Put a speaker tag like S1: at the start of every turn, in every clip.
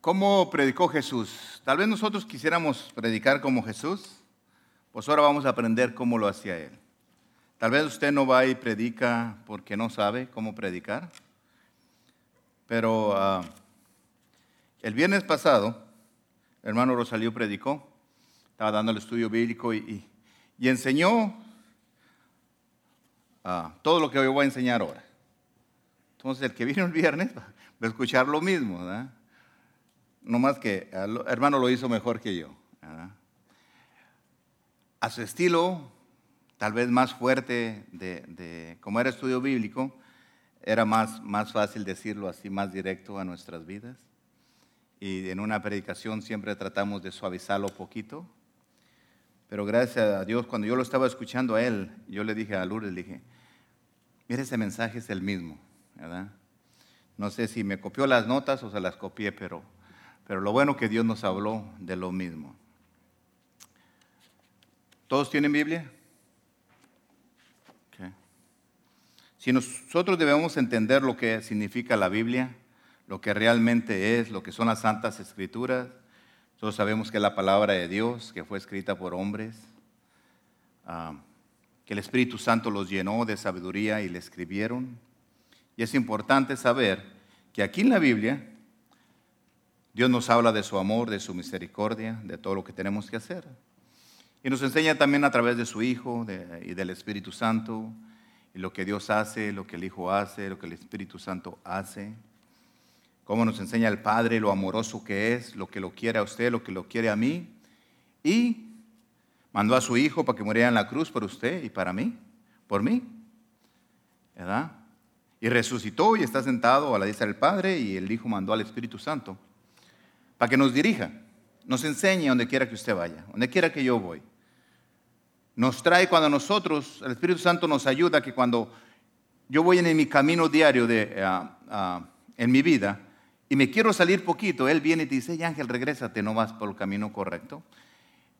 S1: ¿Cómo predicó Jesús? Tal vez nosotros quisiéramos predicar como Jesús, pues ahora vamos a aprender cómo lo hacía Él. Tal vez usted no va y predica porque no sabe cómo predicar, pero ah, el viernes pasado, el hermano Rosalío predicó, estaba dando el estudio bíblico y, enseñó ah, todo lo que hoy voy a enseñar ahora. Entonces, el que vino el viernes va a escuchar lo mismo, ¿verdad? No más que el hermano lo hizo mejor que yo. A su estilo, tal vez más fuerte de, como era estudio bíblico, era más, más fácil decirlo así, más directo a nuestras vidas. Y en una predicación siempre tratamos de suavizarlo poquito. Pero gracias a Dios, cuando yo lo estaba escuchando a él, yo le dije a Lourdes, dije, mire, ese mensaje es el mismo. No sé si me copió las notas o se las copié, pero pero lo bueno que Dios nos habló de lo mismo. ¿Todos tienen Biblia? Si nosotros debemos entender lo que significa la Biblia, lo que realmente es, lo que son las santas escrituras, todos sabemos que es la palabra de Dios, que fue escrita por hombres, ah, que el Espíritu Santo los llenó de sabiduría y le escribieron. Y es importante saber que aquí en la Biblia Dios nos habla de su amor, de su misericordia, de todo lo que tenemos que hacer. Y nos enseña también a través de su Hijo y del Espíritu Santo, lo que Dios hace, lo que el Hijo hace, lo que el Espíritu Santo hace. Cómo nos enseña el Padre lo amoroso que es, lo que lo quiere a usted, lo que lo quiere a mí. Y mandó a su Hijo para que muriera en la cruz por usted y para mí, por mí. ¿Verdad? Y resucitó y está sentado a la diestra del Padre y el Hijo mandó al Espíritu Santo para que nos dirija, nos enseñe donde quiera que usted vaya, donde quiera que yo voy. Nos trae cuando nosotros, el Espíritu Santo nos ayuda que cuando yo voy en mi camino diario de, eh, en mi vida y me quiero salir poquito, Él viene y te dice, Ángel, regrésate, no vas por el camino correcto.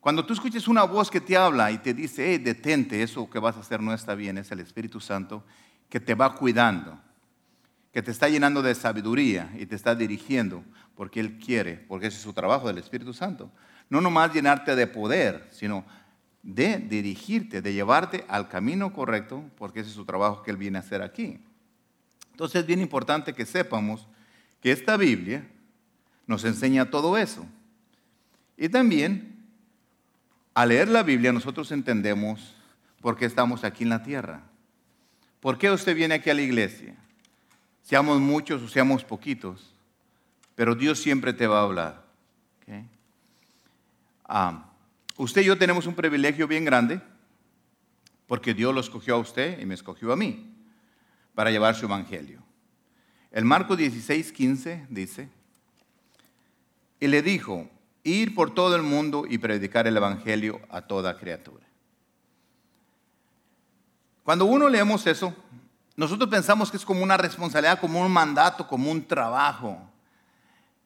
S1: Cuando tú escuches una voz que te habla y te dice, hey, detente, eso que vas a hacer no está bien, es el Espíritu Santo que te va cuidando, que te está llenando de sabiduría y te está dirigiendo porque Él quiere, porque ese es su trabajo del Espíritu Santo. No nomás llenarte de poder, sino de dirigirte, de llevarte al camino correcto, porque ese es su trabajo que Él viene a hacer aquí. Entonces es bien importante que sepamos que esta Biblia nos enseña todo eso. Y también, al leer la Biblia, nosotros entendemos por qué estamos aquí en la tierra. ¿Por qué usted viene aquí a la iglesia? Seamos muchos o seamos poquitos pero Dios siempre te va a hablar. Ah, usted y yo tenemos un privilegio bien grande porque Dios lo escogió a usted y me escogió a mí para llevar su evangelio. El Marco 16, 15 dice, y le dijo, ir por todo el mundo y predicar el evangelio a toda criatura. Cuando uno leemos eso, nosotros pensamos que es como una responsabilidad, como un mandato, como un trabajo.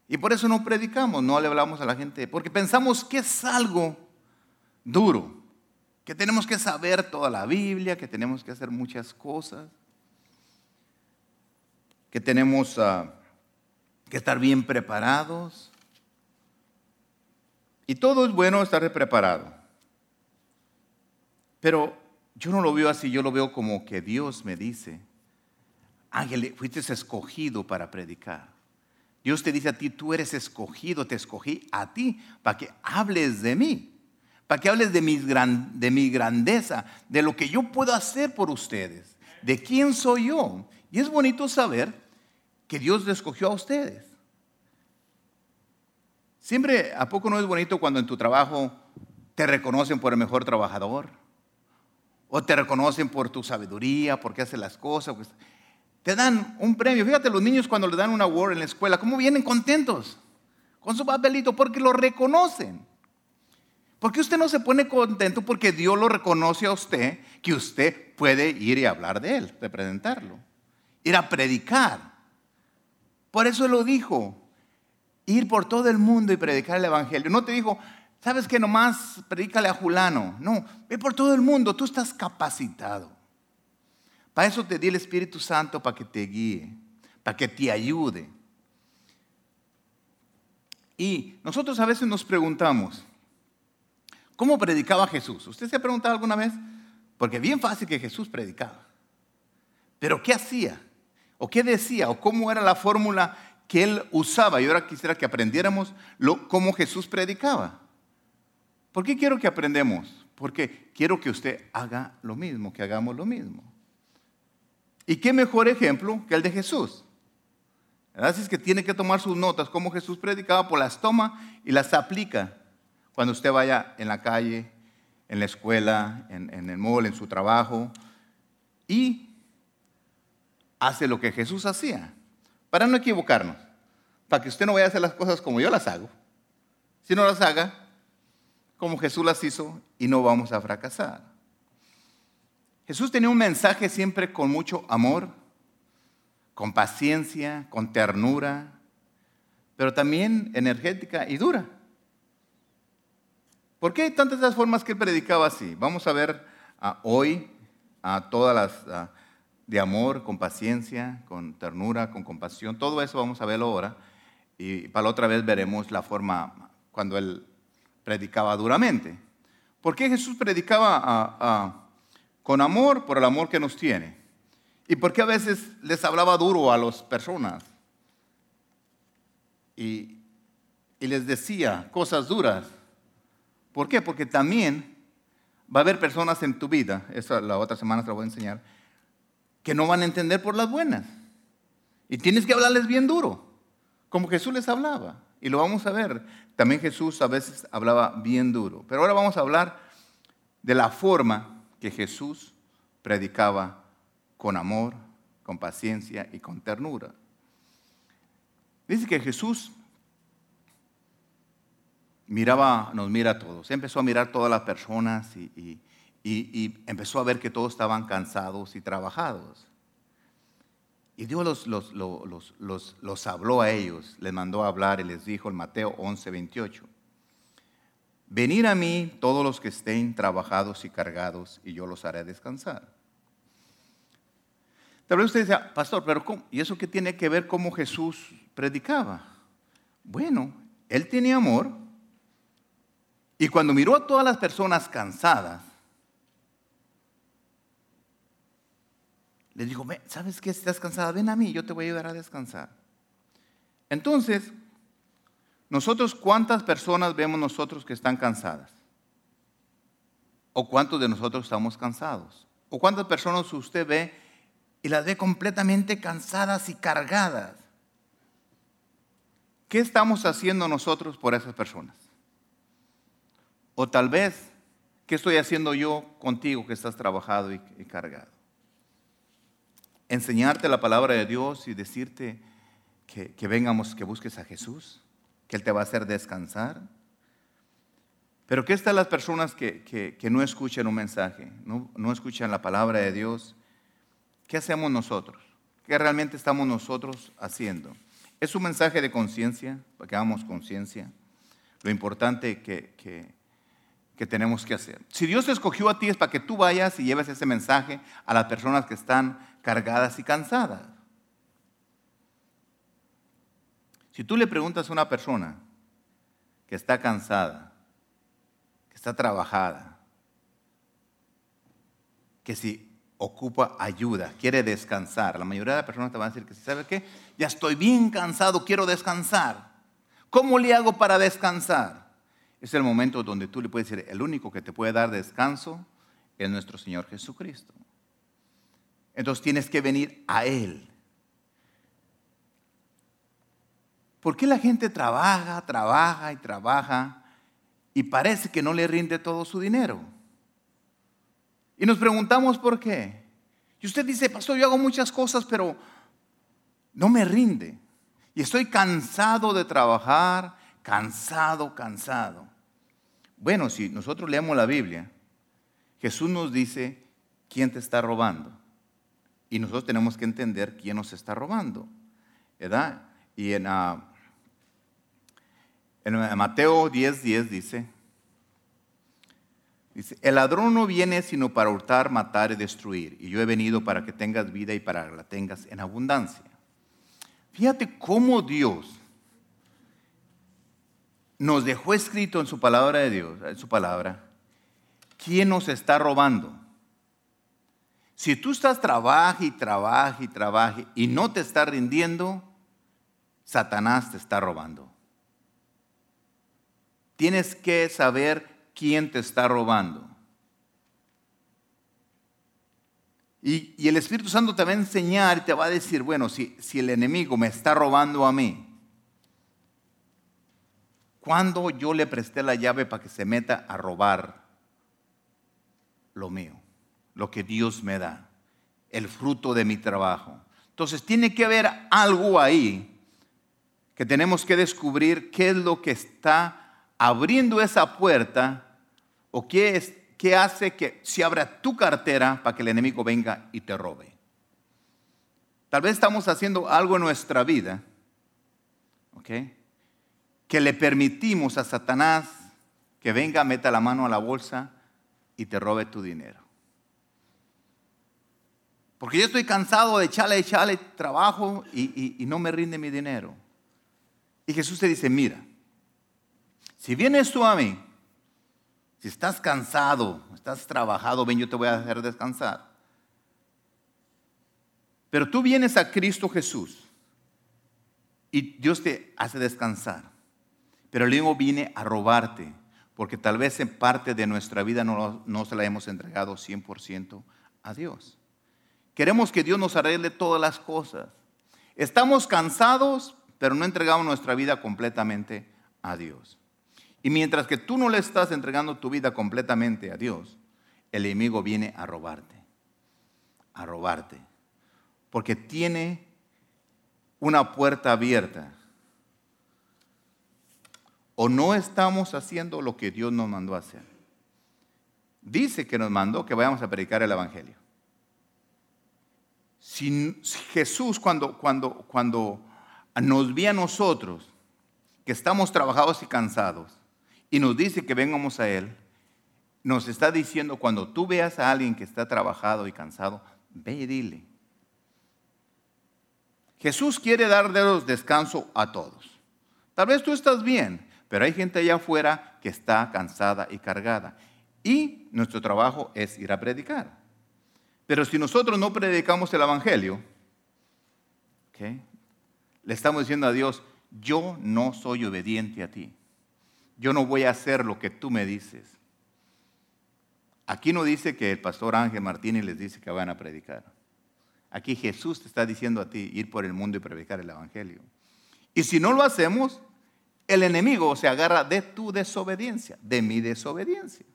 S1: Y por eso no predicamos, no le hablamos a la gente, porque pensamos que es algo duro, que tenemos que saber toda la Biblia, que tenemos que hacer muchas cosas, que tenemos ah, que estar bien preparados. Y todo es bueno estar preparado. Pero yo no lo veo así, yo lo veo como que Dios me dice, Ángel, fuiste escogido para predicar. Dios te dice a ti, tú eres escogido, te escogí a ti para que hables de mí, para que hables de mi, de mi grandeza, de lo que yo puedo hacer por ustedes, de quién soy yo. Y es bonito saber que Dios le escogió a ustedes. Siempre, ¿a poco no es bonito cuando en tu trabajo te reconocen por el mejor trabajador? O te reconocen por tu sabiduría, porque haces las cosas te dan un premio. Fíjate, los niños cuando le dan un award en la escuela, ¿cómo vienen contentos? Con su papelito, porque lo reconocen. ¿Por qué usted no se pone contento? Porque Dios lo reconoce a usted, que usted puede ir y hablar de Él, de presentarlo, ir a predicar. Por eso lo dijo, ir por todo el mundo y predicar el Evangelio. No te dijo, sabes que nomás predícale a Julano. No, ve por todo el mundo, tú estás capacitado. Para eso te di el Espíritu Santo para que te guíe, para que te ayude. Y nosotros a veces nos preguntamos, ¿cómo predicaba Jesús? ¿Usted se ha preguntado alguna vez? Porque bien fácil que Jesús predicaba. Pero ¿qué hacía? ¿O qué decía? ¿O cómo era la fórmula que él usaba? Y ahora quisiera que aprendiéramos cómo Jesús predicaba. ¿Por qué quiero que aprendamos? Porque quiero que usted haga lo mismo, que hagamos lo mismo. ¿Y qué mejor ejemplo que el de Jesús? Así es que tiene que tomar sus notas, como Jesús predicaba, por las toma y las aplica cuando usted vaya en la calle, en la escuela, en, en el mall, en su trabajo, y hace lo que Jesús hacía, para no equivocarnos, para que usted no vaya a hacer las cosas como yo las hago, sino las haga como Jesús las hizo y no vamos a fracasar. Jesús tenía un mensaje siempre con mucho amor, con paciencia, con ternura, pero también energética y dura. ¿Por qué hay tantas esas formas que él predicaba así? Vamos a ver ah, hoy a todas las ah, de amor, con paciencia, con ternura, con compasión. Todo eso vamos a verlo ahora. Y para la otra vez veremos la forma cuando él predicaba duramente. ¿Por qué Jesús predicaba con amor? Por el amor que nos tiene. ¿Y por qué a veces les hablaba duro a las personas? Y, les decía cosas duras. ¿Por qué? Porque también va a haber personas en tu vida, eso la otra semana te lo voy a enseñar, que no van a entender por las buenas. Y tienes que hablarles bien duro, como Jesús les hablaba. Y lo vamos a ver. También Jesús a veces hablaba bien duro. Pero ahora vamos a hablar de la forma que Jesús predicaba con amor, con paciencia y con ternura. Dice que Jesús miraba, nos mira a todos. Empezó a mirar todas las personas y empezó a ver que todos estaban cansados y trabajados. Y Dios los, los, habló a ellos, les mandó a hablar y les dijo en Mateo 11, 28. Venid a mí todos los que estén trabajados y cargados y yo los haré descansar. Tal vez usted dice, pastor, pero ¿y eso qué tiene que ver cómo Jesús predicaba? Bueno, él tenía amor y cuando miró a todas las personas cansadas, Les dijo, ¿sabes qué? Si estás cansada, ven a mí, yo te voy a ayudar a descansar. Entonces, nosotros, ¿cuántas personas vemos nosotros que están cansadas? ¿O cuántos de nosotros estamos cansados? ¿O cuántas personas usted ve y las ve completamente cansadas y cargadas? ¿Qué estamos haciendo nosotros por esas personas? O tal vez, ¿qué estoy haciendo yo contigo que estás trabajado y, cargado? enseñarte la palabra de Dios y decirte que, vengamos, que busques a Jesús, que Él te va a hacer descansar. Pero ¿qué están las personas que, no escuchan un mensaje, no, no escuchan la palabra de Dios? ¿Qué hacemos nosotros? ¿Qué realmente estamos nosotros haciendo? Es un mensaje de conciencia, para que hagamos conciencia. Lo importante que, que tenemos que hacer. Si Dios te escogió a ti es para que tú vayas y lleves ese mensaje a las personas que están cargadas y cansadas. Si tú le preguntas a una persona que está cansada, que está trabajada, que si ocupa ayuda, quiere descansar, la mayoría de las personas te van a decir que si sabe qué, ya estoy bien cansado, quiero descansar. ¿Cómo le hago para descansar? es el momento donde tú le puedes decir, el único que te puede dar descanso es nuestro Señor Jesucristo. Entonces tienes que venir a Él. ¿Por qué la gente trabaja, trabaja y trabaja y parece que no le rinde todo su dinero? Y nos preguntamos por qué. Y usted dice, pastor, yo hago muchas cosas, pero no me rinde. Y estoy cansado de trabajar, cansado, cansado. Bueno, si nosotros leemos la Biblia, Jesús nos dice quién te está robando. Y nosotros tenemos que entender quién nos está robando. ¿Verdad? Y en, uh, en Mateo 10, 10 dice, el ladrón no viene sino para hurtar, matar y destruir. Y yo he venido para que tengas vida y para que la tengas en abundancia. Fíjate cómo Dios nos dejó escrito en su palabra de Dios, en su palabra, quién nos está robando. Si tú estás trabaja y trabaja y y no te está rindiendo, Satanás te está robando. Tienes que saber quién te está robando. Y, el Espíritu Santo te va a enseñar y te va a decir, bueno, si, si el enemigo me está robando a mí, ¿cuándo yo le presté la llave para que se meta a robar lo mío, lo que Dios me da, el fruto de mi trabajo? Entonces tiene que haber algo ahí que tenemos que descubrir qué es lo que está abriendo esa puerta o qué es ¿qué hace que se abra tu cartera para que el enemigo venga y te robe? Tal vez estamos haciendo algo en nuestra vida, ¿ok? Que le permitimos a Satanás que venga, meta la mano a la bolsa y te robe tu dinero. Porque yo estoy cansado de echarle, echarle trabajo y, y no me rinde mi dinero. Y Jesús te dice, mira, si vienes tú a mí si estás cansado, estás trabajado, ven, yo te voy a hacer descansar. Pero tú vienes a Cristo Jesús y Dios te hace descansar. Pero el viene a robarte, porque tal vez en parte de nuestra vida no, no se la hemos entregado 100% a Dios. Queremos que Dios nos arregle todas las cosas. Estamos cansados, pero no entregamos nuestra vida completamente a Dios. Y mientras que tú no le estás entregando tu vida completamente a Dios, el enemigo viene a robarte, a robarte, porque tiene una puerta abierta. O no estamos haciendo lo que Dios nos mandó a hacer. Dice que nos mandó que vayamos a predicar el Evangelio. Si Jesús cuando, cuando, cuando nos ve a nosotros, que estamos trabajados y cansados, y nos dice que vengamos a Él, nos está diciendo cuando tú veas a alguien que está trabajado y cansado, ve y dile. Jesús quiere darles descanso a todos. Tal vez tú estás bien, pero hay gente allá afuera que está cansada y cargada. Y nuestro trabajo es ir a predicar. Pero si nosotros no predicamos el Evangelio, le estamos diciendo a Dios, yo no soy obediente a ti yo no voy a hacer lo que tú me dices. Aquí no dice que el pastor Ángel Martínez les dice que van a predicar. Aquí Jesús te está diciendo a ti ir por el mundo y predicar el Evangelio. Y si no lo hacemos, el enemigo se agarra de tu desobediencia, de mi desobediencia.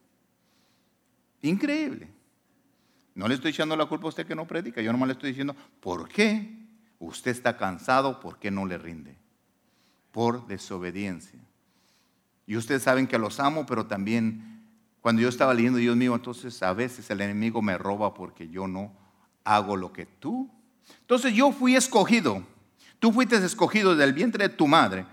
S1: Increíble. No le estoy echando la culpa a usted que no predica, yo nomás le estoy diciendo, ¿por qué usted está cansado? ¿Por qué no le rinde? Por desobediencia. Y ustedes saben que los amo, pero también cuando yo estaba leyendo, Dios mío, entonces a veces el enemigo me roba porque yo no hago lo que tú. Entonces yo fui escogido. Tú fuiste escogido del vientre de tu madre.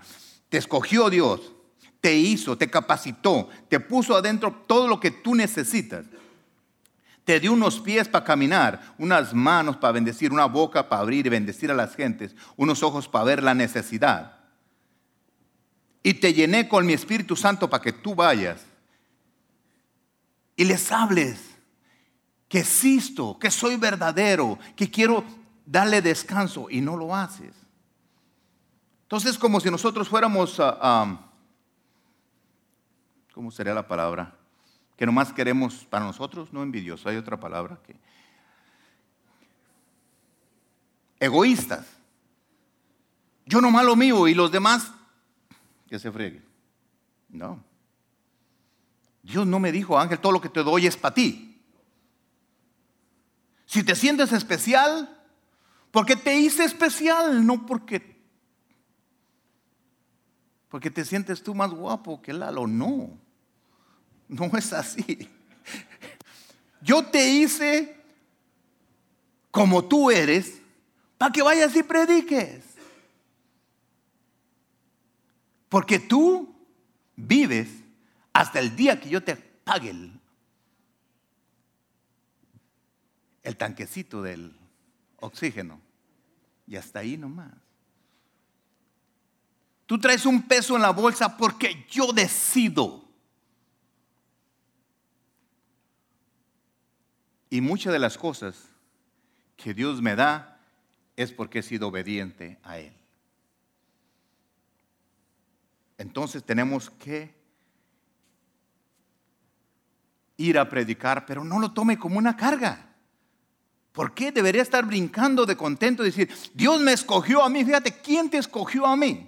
S1: Te escogió Dios. Te hizo, te capacitó, te puso adentro todo lo que tú necesitas. Te dio unos pies para caminar, unas manos para bendecir, una boca para abrir y bendecir a las gentes, unos ojos para ver la necesidad y te llené con mi Espíritu Santo para que tú vayas y les hables que existo, que soy verdadero, que quiero darle descanso y no lo haces. Entonces, como si nosotros fuéramos, uh, ¿cómo sería la palabra? Que nomás queremos para nosotros, no envidioso, hay otra palabra que... Egoístas. Yo nomás lo mío y los demás que se friegue. No. Dios no me dijo, Ángel, todo lo que te doy es para ti. Si te sientes especial, porque te hice especial, no porque porque te sientes tú más guapo que Lalo, no. No es así. Yo te hice como tú eres para que vayas y prediques. Porque tú vives hasta el día que yo te pague el, tanquecito del oxígeno. Y hasta ahí nomás. Tú traes un peso en la bolsa porque yo decido. Y muchas de las cosas que Dios me da es porque he sido obediente a Él. Entonces tenemos que ir a predicar, pero no lo tome como una carga. ¿Por qué debería estar brincando de contento y decir, Dios me escogió a mí? Fíjate, ¿quién te escogió a mí?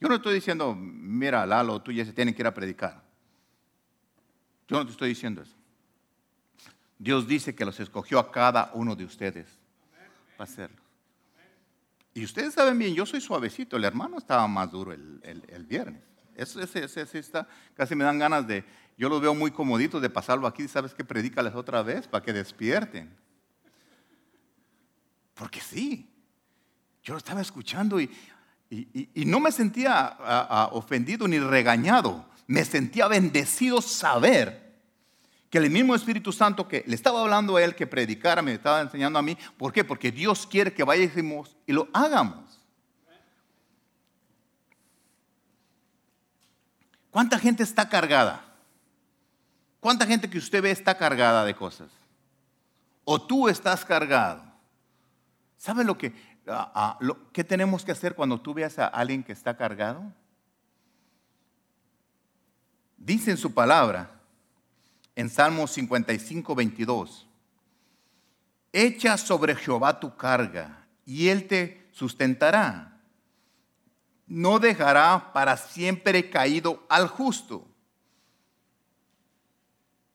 S1: Yo no estoy diciendo, mira, Lalo, tú ya se tienen que ir a predicar. Yo no te estoy diciendo eso. Dios dice que los escogió a cada uno de ustedes para hacerlo. Y ustedes saben bien, yo soy suavecito, el hermano estaba más duro el, viernes. Eso, ese, ese, está, casi me dan ganas de, yo los veo muy comoditos de pasarlo aquí, ¿sabes qué? Predícales otra vez para que despierten. Porque sí, yo lo estaba escuchando y, no me sentía ofendido ni regañado, me sentía bendecido saber que el mismo Espíritu Santo que le estaba hablando a él que predicara, me estaba enseñando a mí. ¿Por qué? Porque Dios quiere que vayamos y lo hagamos. ¿Cuánta gente está cargada? ¿Cuánta gente que usted ve está cargada de cosas? ¿O tú estás cargado? ¿Sabe lo que, qué tenemos que hacer cuando tú veas a alguien que está cargado? Dice en su palabra, en Salmo 55, 22. Echa sobre Jehová tu carga y él te sustentará. No dejará para siempre caído al justo.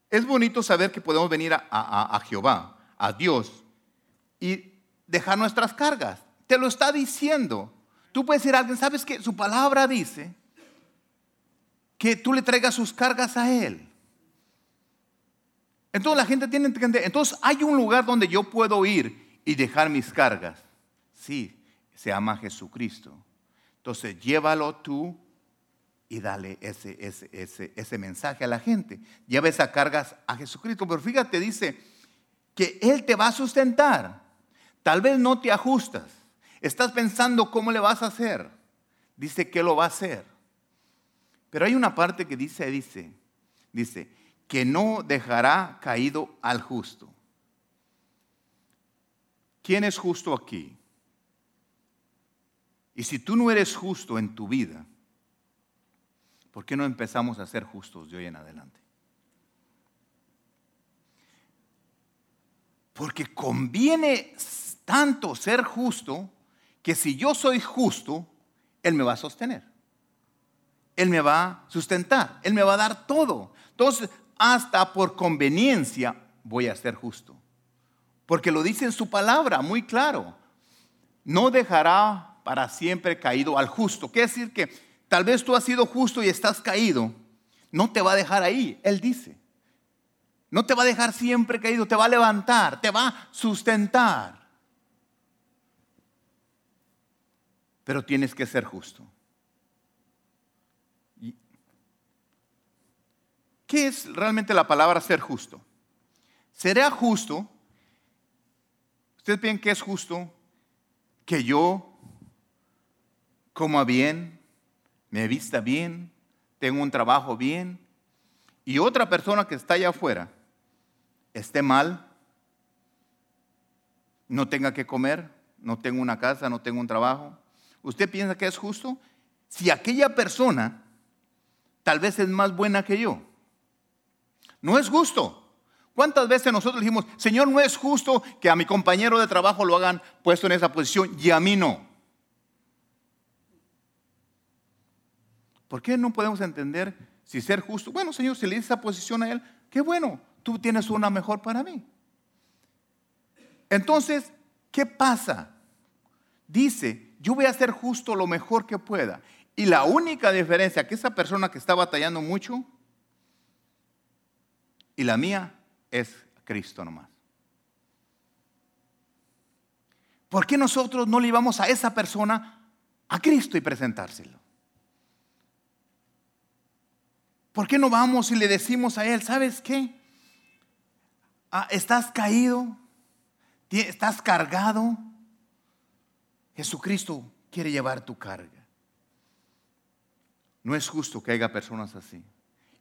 S1: Es bonito saber que podemos venir a, a Jehová, a Dios, y dejar nuestras cargas. Te lo está diciendo. Tú puedes decir a alguien, ¿sabes que Su palabra dice que tú le traigas sus cargas a Él. Entonces la gente tiene que entender, entonces hay un lugar donde yo puedo ir y dejar mis cargas. Sí, se llama Jesucristo. Entonces llévalo tú y dale ese, ese, ese, ese mensaje a la gente. Lleva esas cargas a Jesucristo. Pero fíjate, dice que Él te va a sustentar. Tal vez no te ajustas. Estás pensando cómo le vas a hacer. Dice que lo va a hacer. Pero hay una parte que dice, dice, dice, que no dejará caído al justo. ¿Quién es justo aquí? Y si tú no eres justo en tu vida, ¿por qué no empezamos a ser justos de hoy en adelante? Porque conviene tanto ser justo que si yo soy justo, Él me va a sostener. Él me va a sustentar. Él me va a dar todo. Entonces, hasta por conveniencia voy a ser justo. Porque lo dice en su palabra muy claro. No dejará para siempre caído al justo. Quiere decir que tal vez tú has sido justo y estás caído. No te va a dejar ahí, Él dice. No te va a dejar siempre caído, te va a levantar, te va a sustentar. Pero tienes que ser justo. ¿Qué es realmente la palabra ser justo? ¿Será justo? ¿Ustedes piensan que es justo que yo coma bien, me vista bien, tenga un trabajo bien y otra persona que está allá afuera esté mal, no tenga que comer, no tenga una casa, no tenga un trabajo? ¿Usted piensa que es justo? Si aquella persona tal vez es más buena que yo no es justo. ¿Cuántas veces nosotros dijimos, Señor, no es justo que a mi compañero de trabajo lo hagan puesto en esa posición y a mí no? ¿Por qué no podemos entender si ser justo? Bueno, Señor, si le dice esa posición a Él, qué bueno, tú tienes una mejor para mí. Entonces, ¿qué pasa? Dice, yo voy a hacer justo lo mejor que pueda. Y la única diferencia que esa persona que está batallando mucho, y la mía es Cristo nomás. ¿Por qué nosotros no le llevamos a esa persona a Cristo y presentárselo? ¿Por qué no vamos y le decimos a Él, ¿sabes qué? Ah, estás caído, estás cargado. Jesucristo quiere llevar tu carga. No es justo que haya personas así.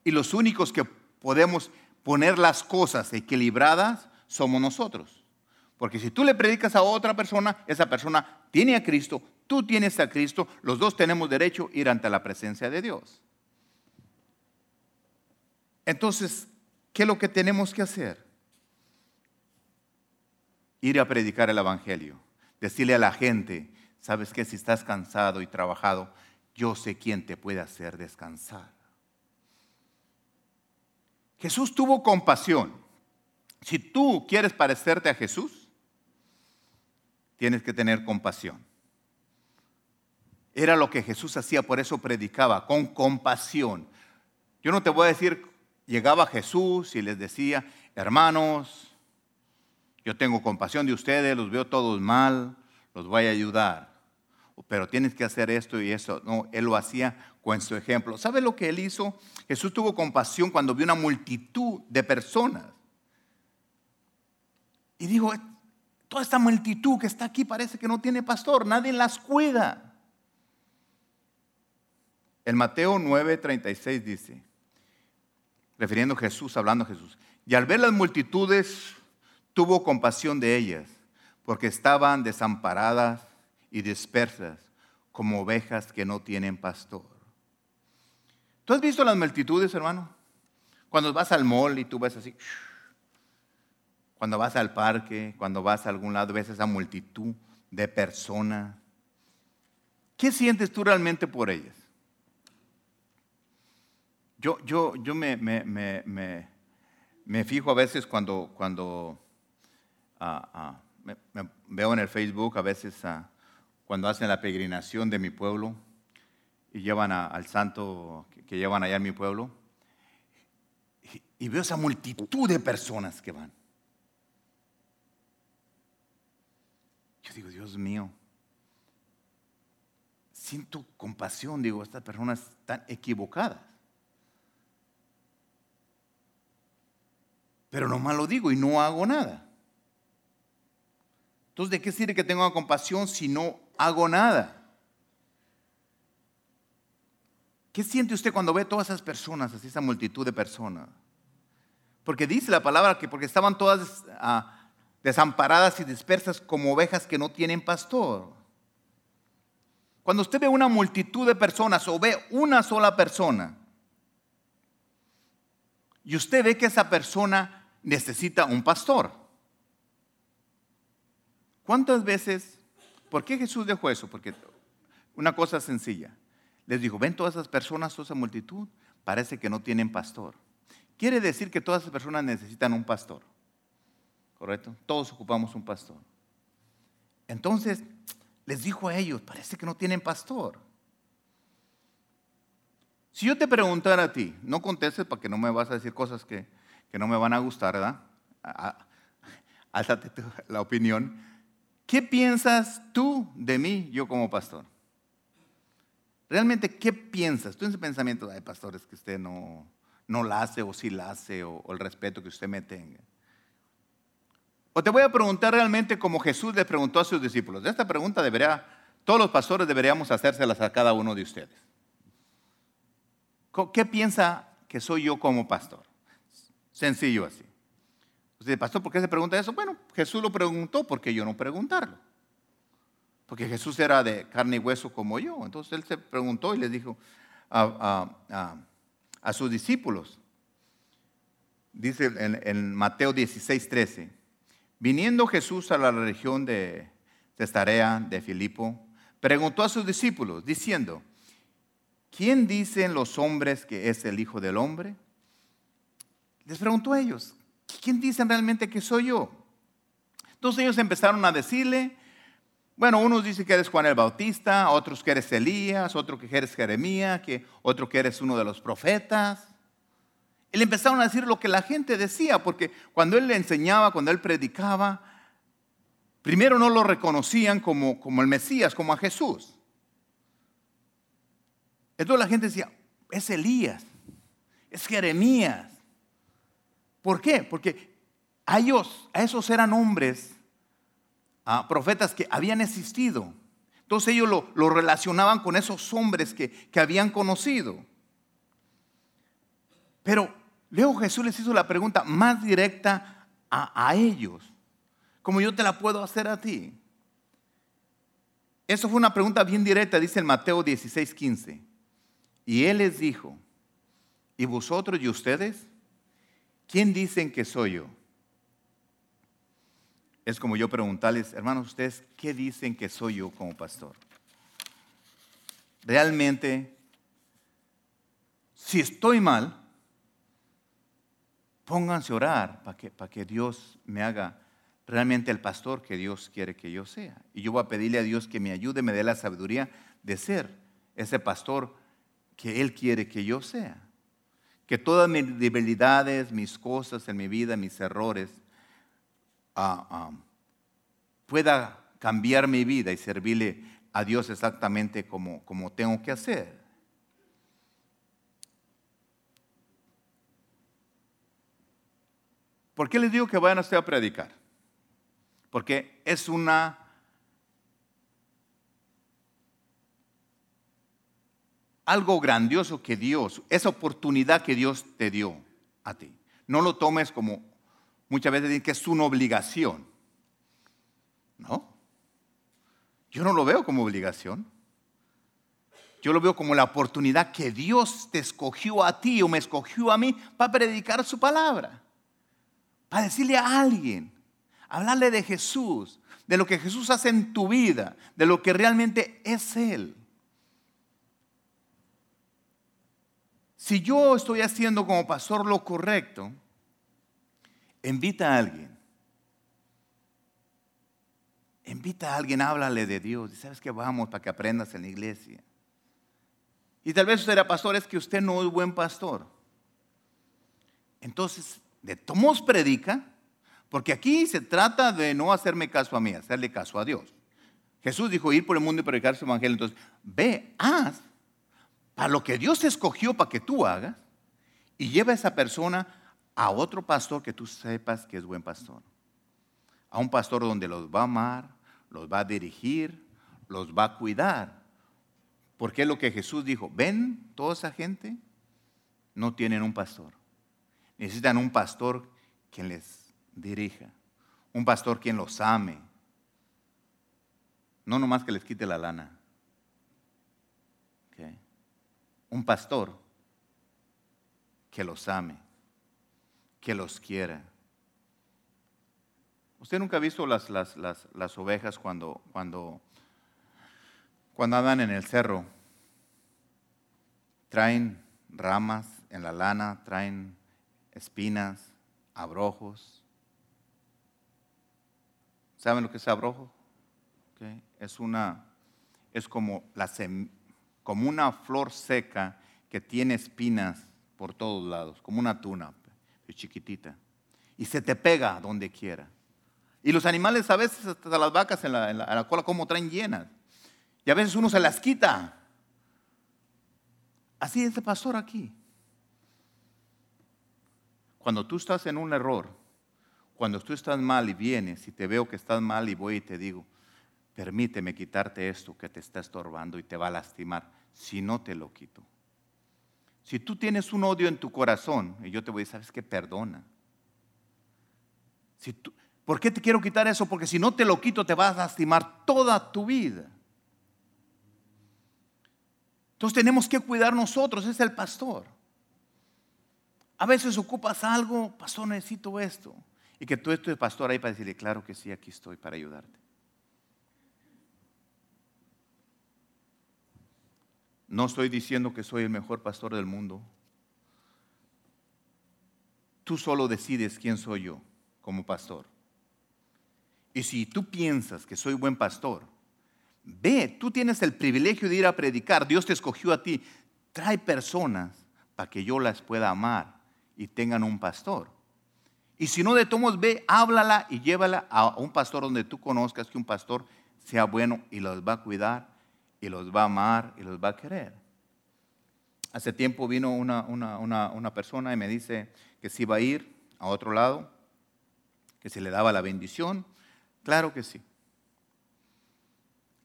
S1: Y los únicos que podemos poner las cosas equilibradas somos nosotros. Porque si tú le predicas a otra persona, esa persona tiene a Cristo, tú tienes a Cristo, los dos tenemos derecho a ir ante la presencia de Dios. Entonces, ¿qué es lo que tenemos que hacer? Ir a predicar el Evangelio, decirle a la gente, sabes que si estás cansado y trabajado, yo sé quién te puede hacer descansar. Jesús tuvo compasión. Si tú quieres parecerte a Jesús, tienes que tener compasión. Era lo que Jesús hacía, por eso predicaba, con compasión. Yo no te voy a decir, llegaba Jesús y les decía, hermanos, yo tengo compasión de ustedes, los veo todos mal, los voy a ayudar. Pero tienes que hacer esto y eso. No, él lo hacía con su ejemplo. ¿Sabe lo que él hizo? Jesús tuvo compasión cuando vio una multitud de personas. Y dijo, toda esta multitud que está aquí parece que no tiene pastor, nadie las cuida. El Mateo 9:36 dice, refiriendo a Jesús, hablando a Jesús, y al ver las multitudes tuvo compasión de ellas, porque estaban desamparadas y dispersas como ovejas que no tienen pastor. ¿Tú has visto las multitudes, hermano? Cuando vas al mall y tú ves así, cuando vas al parque, cuando vas a algún lado, ves esa multitud de personas. ¿Qué sientes tú realmente por ellas? Yo, yo, yo me, me, me, fijo a veces cuando, cuando ah, ah, veo en el Facebook, a veces ah, cuando hacen la peregrinación de mi pueblo y llevan al santo que, llevan allá en mi pueblo, y, veo esa multitud de personas que van. Yo digo, Dios mío, siento compasión, digo, estas personas están equivocadas. Pero nomás lo digo y no hago nada. Entonces, ¿de qué sirve que tenga compasión si no hago nada? ¿Qué siente usted cuando ve todas esas personas, así esa multitud de personas? Porque dice la palabra que porque estaban todas ah, desamparadas y dispersas como ovejas que no tienen pastor. Cuando usted ve una multitud de personas o ve una sola persona y usted ve que esa persona necesita un pastor. ¿Cuántas veces, por qué Jesús dejó eso? Porque una cosa sencilla. Les dijo, ven todas esas personas, toda esa multitud, parece que no tienen pastor. Quiere decir que todas esas personas necesitan un pastor. ¿Correcto? Todos ocupamos un pastor. Entonces, les dijo a ellos, parece que no tienen pastor. Si yo te preguntara a ti, no contestes para que no me vas a decir cosas que, que no me van a gustar, ¿verdad? Álzate la opinión. ¿Qué piensas tú de mí, yo como pastor? Realmente, ¿qué piensas? Tú en ese pensamiento, de pastores, que usted no, no la hace o sí la hace, o, el respeto que usted me tenga. O te voy a preguntar realmente como Jesús le preguntó a sus discípulos. Esta pregunta debería, todos los pastores deberíamos hacérselas a cada uno de ustedes. ¿Qué piensa que soy yo como pastor? Sencillo así. Usted, pastor, ¿por qué se pregunta eso? Bueno, Jesús lo preguntó, porque yo no preguntarlo? Porque Jesús era de carne y hueso como yo. Entonces él se preguntó y le dijo a, sus discípulos, dice en, en, Mateo 16, 13, viniendo Jesús a la región de Cesarea de Filipo, preguntó a sus discípulos, diciendo, ¿quién dicen los hombres que es el Hijo del Hombre? Les preguntó a ellos, ¿quién dicen realmente que soy yo? Entonces ellos empezaron a decirle, bueno, unos dicen que eres Juan el Bautista, otros que eres Elías, otro que eres Jeremías, que otro que eres uno de los profetas. Y le empezaron a decir lo que la gente decía, porque cuando él le enseñaba, cuando él predicaba, primero no lo reconocían como, como el Mesías, como a Jesús. Entonces la gente decía, es Elías, es Jeremías, ¿Por qué? Porque a ellos, a esos eran hombres, profetas que habían existido, Entonces ellos lo, relacionaban con esos hombres que, que habían conocido. Pero luego Jesús les hizo la pregunta más directa a, a ellos, como yo te la puedo hacer a ti. Eso fue una pregunta bien directa, dice en Mateo 16, 15. Y él les dijo, ¿y vosotros y ustedes? ¿Quién dicen que soy yo? Es como yo preguntarles, hermanos, ¿ustedes qué dicen que soy yo como pastor? Realmente, si estoy mal, pónganse a orar para que, para que Dios me haga realmente el pastor que Dios quiere que yo sea. Y yo voy a pedirle a Dios que me ayude, me dé la sabiduría de ser ese pastor que Él quiere que yo sea. Que todas mis debilidades, mis cosas en mi vida, mis errores, ah, ah, pueda cambiar mi vida y servirle a Dios exactamente como, como tengo que hacer. ¿Por qué les digo que vayan a usted a predicar? Porque es una algo grandioso que Dios, esa oportunidad que Dios te dio a ti. No lo tomes como muchas veces dicen que es una obligación. No. Yo no lo veo como obligación. Yo lo veo como la oportunidad que Dios te escogió a ti o me escogió a mí para predicar su palabra. Para decirle a alguien hablarle de Jesús, de lo que Jesús hace en tu vida, de lo que realmente es Él. Si yo estoy haciendo como pastor lo correcto, invita a alguien. Invita a alguien, háblale de Dios. ¿Sabes que vamos para que aprendas en la iglesia? Y tal vez usted era pastor, es que usted no es buen pastor. Entonces, de tomos predica, porque aquí se trata de no hacerme caso a mí, hacerle caso a Dios. Jesús dijo ir por el mundo y predicar su evangelio. Entonces, ve, haz para lo que Dios escogió para que tú hagas y lleva a esa persona a otro pastor que tú sepas que es buen pastor. A un pastor donde los va a amar, los va a dirigir, los va a cuidar. Porque es lo que Jesús dijo. Ven, toda esa gente no tienen un pastor. Necesitan un pastor quien les dirija. Un pastor quien los ame. No nomás que les quite la lana. Un pastor que los ame, que los quiera. ¿Usted nunca ha visto las, las, las ovejas cuando, cuando, cuando andan en el cerro? Traen ramas en la lana, traen espinas, abrojos, ¿Saben lo que es abrojo? Es, una, es como, la como una flor seca que tiene espinas por todos lados, como una tuna chiquitita. Y se te pega donde quiera. Y los animales a veces, hasta las vacas en la, en la cola, como traen llenas. Y a veces uno se las quita. Así es el pastor aquí. Cuando tú estás en un error, cuando tú estás mal y vienes y te veo que estás mal y voy y te digo, permíteme quitarte esto que te está estorbando y te va a lastimar, si no te lo quito. Si tú tienes un odio en tu corazón, y yo te voy a decir, ¿sabes qué? Perdona. Si tú, ¿Por qué te quiero quitar eso? Porque si no te lo quito, te vas a lastimar toda tu vida. Entonces tenemos que cuidar nosotros, es el pastor. A veces ocupas algo, pastor, necesito esto. Y que tú estés pastor ahí para decirle, claro que sí, aquí estoy para ayudarte. No estoy diciendo que soy el mejor pastor del mundo. Tú solo decides quién soy yo como pastor. Y si tú piensas que soy buen pastor, ve, tú tienes el privilegio de ir a predicar. Dios te escogió a ti. Trae personas para que yo las pueda amar y tengan un pastor. Y si no de tomos, ve, háblala y llévala a un pastor donde tú conozcas que un pastor sea bueno y los va a cuidar y los va a amar y los va a querer. Hace tiempo vino una, una, persona y me dice que si iba a ir a otro lado, que se le daba la bendición. Claro que sí.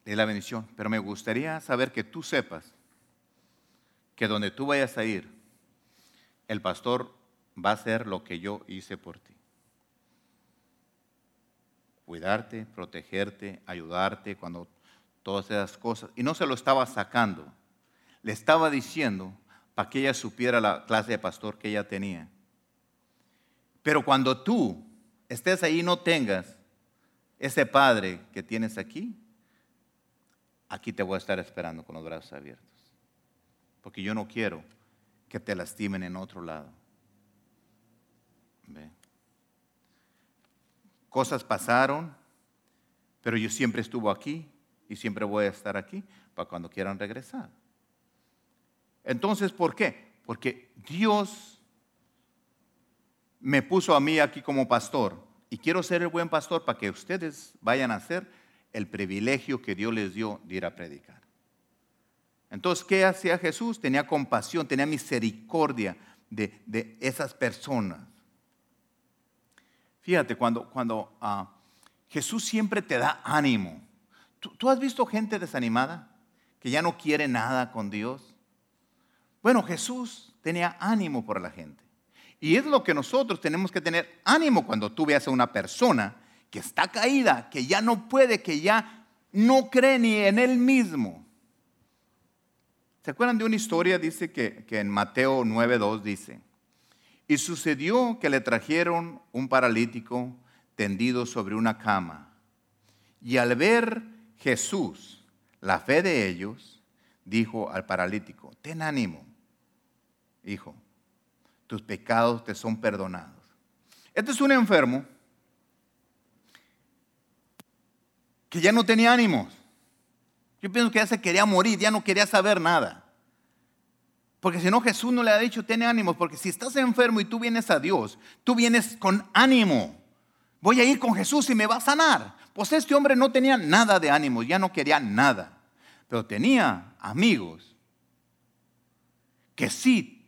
S1: de la bendición. Pero me gustaría saber que tú sepas que donde tú vayas a ir, el pastor va a hacer lo que yo hice por ti. Cuidarte, protegerte, ayudarte cuando todas esas cosas. Y no se lo estaba sacando, le estaba diciendo para que ella supiera la clase de pastor que ella tenía. Pero cuando tú estés ahí y no tengas ese padre que tienes aquí, aquí te voy a estar esperando con los brazos abiertos. Porque yo no quiero que te lastimen en otro lado. Cosas pasaron, pero yo siempre estuve aquí y siempre voy a estar aquí para cuando quieran regresar. Entonces, ¿por qué? Porque Dios me puso a mí aquí como pastor y quiero ser el buen pastor para que ustedes vayan a hacer el privilegio que Dios les dio de ir a predicar. Entonces, ¿qué hacía Jesús? Tenía compasión, tenía misericordia de, esas personas. Fíjate, cuando, cuando ah, Jesús siempre te da ánimo. ¿Tú, has visto gente desanimada que ya no quiere nada con Dios? Bueno, Jesús tenía ánimo por la gente. Y es lo que nosotros tenemos que tener ánimo cuando tú veas a una persona que está caída, que ya no puede, que ya no cree ni en él mismo. ¿Se acuerdan de una historia? Dice que, que en Mateo 9.2 dice, y sucedió que le trajeron un paralítico tendido sobre una cama. Y al ver Jesús la fe de ellos, dijo al paralítico, ten ánimo, hijo, tus pecados te son perdonados. Este es un enfermo que ya no tenía ánimos. Yo pienso que ya se quería morir, ya no quería saber nada. Porque si no, Jesús no le ha dicho, ten ánimos, porque si estás enfermo y tú vienes a Dios, tú vienes con ánimo. Voy a ir con Jesús y me va a sanar. Pues este hombre no tenía nada de ánimo, ya no quería nada. Pero tenía amigos que sí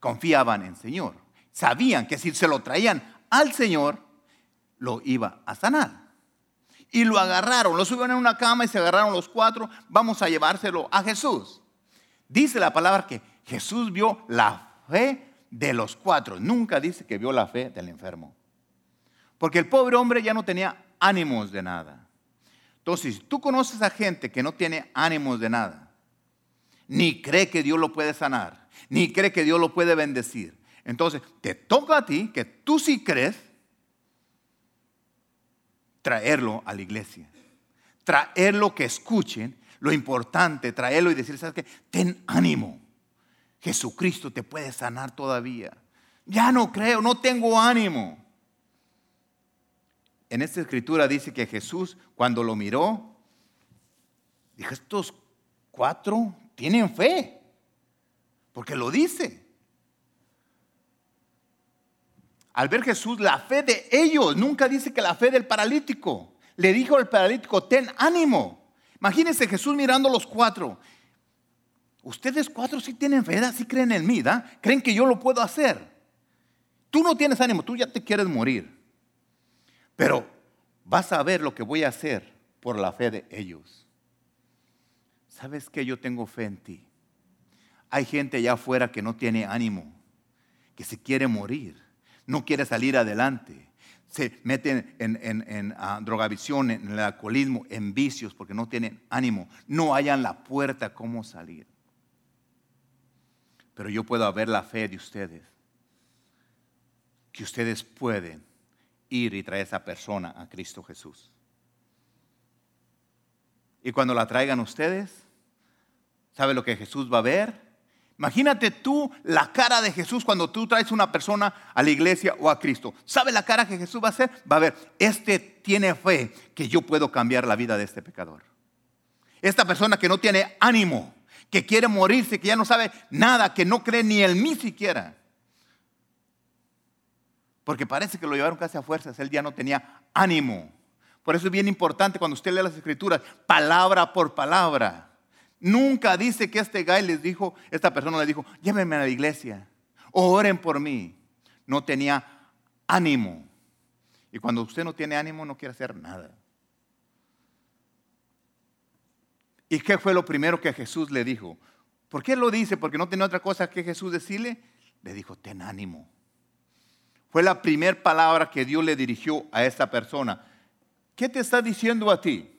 S1: confiaban en el Señor. Sabían que si se lo traían al Señor, lo iba a sanar. Y lo agarraron, lo subieron en una cama y se agarraron los cuatro, vamos a llevárselo a Jesús. Dice la palabra que Jesús vio la fe de los cuatro, nunca dice que vio la fe del enfermo. Porque el pobre hombre ya no tenía ánimos de nada. Entonces, si tú conoces a gente que no tiene ánimos de nada, ni cree que Dios lo puede sanar, ni cree que Dios lo puede bendecir. Entonces, te toca a ti, que tú sí crees, traerlo a la iglesia. Traerlo que escuchen lo importante, traerlo y decir, ¿sabes qué? Ten ánimo. Jesucristo te puede sanar todavía. Ya no creo, no tengo ánimo. En esta escritura dice que Jesús, cuando lo miró, dijo, estos cuatro tienen fe porque lo dice. Al ver Jesús, la fe de ellos, nunca dice que la fe del paralítico. Le dijo al paralítico, ten ánimo. Imagínense Jesús mirando a los cuatro. Ustedes cuatro sí tienen fe, sí creen en mí, ¿da? Creen que yo lo puedo hacer. Tú no tienes ánimo, tú ya te quieres morir. Pero vas a ver lo que voy a hacer por la fe de ellos. ¿Sabes que yo tengo fe en ti? Hay gente allá afuera que no tiene ánimo, que se quiere morir, no quiere salir adelante. Se meten en, en, ah, drogadicción, en el alcoholismo, en vicios, porque no tienen ánimo. No hayan la puerta cómo salir. Pero yo puedo ver la fe de ustedes, que ustedes pueden ir y traer a esa persona a Cristo Jesús. Y cuando la traigan ustedes, ¿sabe lo que Jesús va a ver? Imagínate tú la cara de Jesús cuando tú traes una persona a la iglesia o a Cristo. ¿Sabe la cara que Jesús va a hacer? Va a ver, este tiene fe que yo puedo cambiar la vida de este pecador. Esta persona que no tiene ánimo, que quiere morirse, que ya no sabe nada, que no cree ni en mí siquiera. Porque parece que lo llevaron casi a fuerzas, él ya no tenía ánimo. Por eso es bien importante cuando usted lee las escrituras, palabra por palabra. Nunca dice que este guy les dijo, esta persona le dijo, llévenme a la iglesia, oren por mí. No tenía ánimo. Y cuando usted no tiene ánimo, no quiere hacer nada. ¿Y qué fue lo primero que Jesús le dijo? ¿Por qué lo dice? Porque no tenía otra cosa que Jesús decirle. Le dijo, ten ánimo. Fue la primera palabra que Dios le dirigió a esta persona. ¿Qué te está diciendo a ti?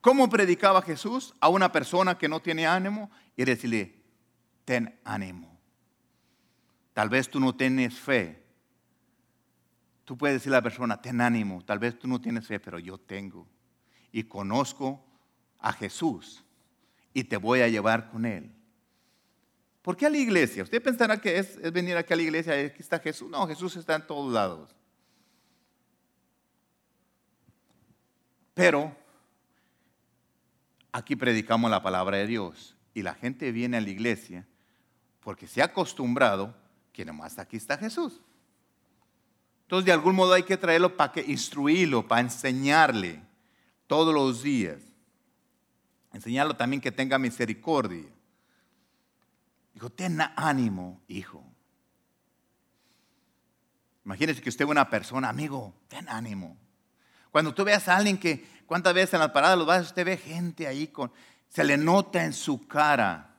S1: ¿Cómo predicaba Jesús a una persona que no tiene ánimo? Y decirle, ten ánimo. Tal vez tú no tienes fe. Tú puedes decirle a la persona, ten ánimo. Tal vez tú no tienes fe, pero yo tengo. Y conozco a Jesús. Y te voy a llevar con Él. ¿Por qué a la iglesia? Usted pensará que es, venir aquí a la iglesia y aquí está Jesús. No, Jesús está en todos lados. Pero aquí predicamos la palabra de Dios y la gente viene a la iglesia porque se ha acostumbrado que nomás aquí está Jesús. Entonces, de algún modo hay que traerlo para que instruirlo, para enseñarle todos los días. Enseñarlo también que tenga misericordia. Dijo, ten ánimo, hijo. Imagínese que usted es una persona, amigo, ten ánimo. Cuando tú veas a alguien que, ¿cuántas veces en las paradas los vas, usted ve gente ahí con, se le nota en su cara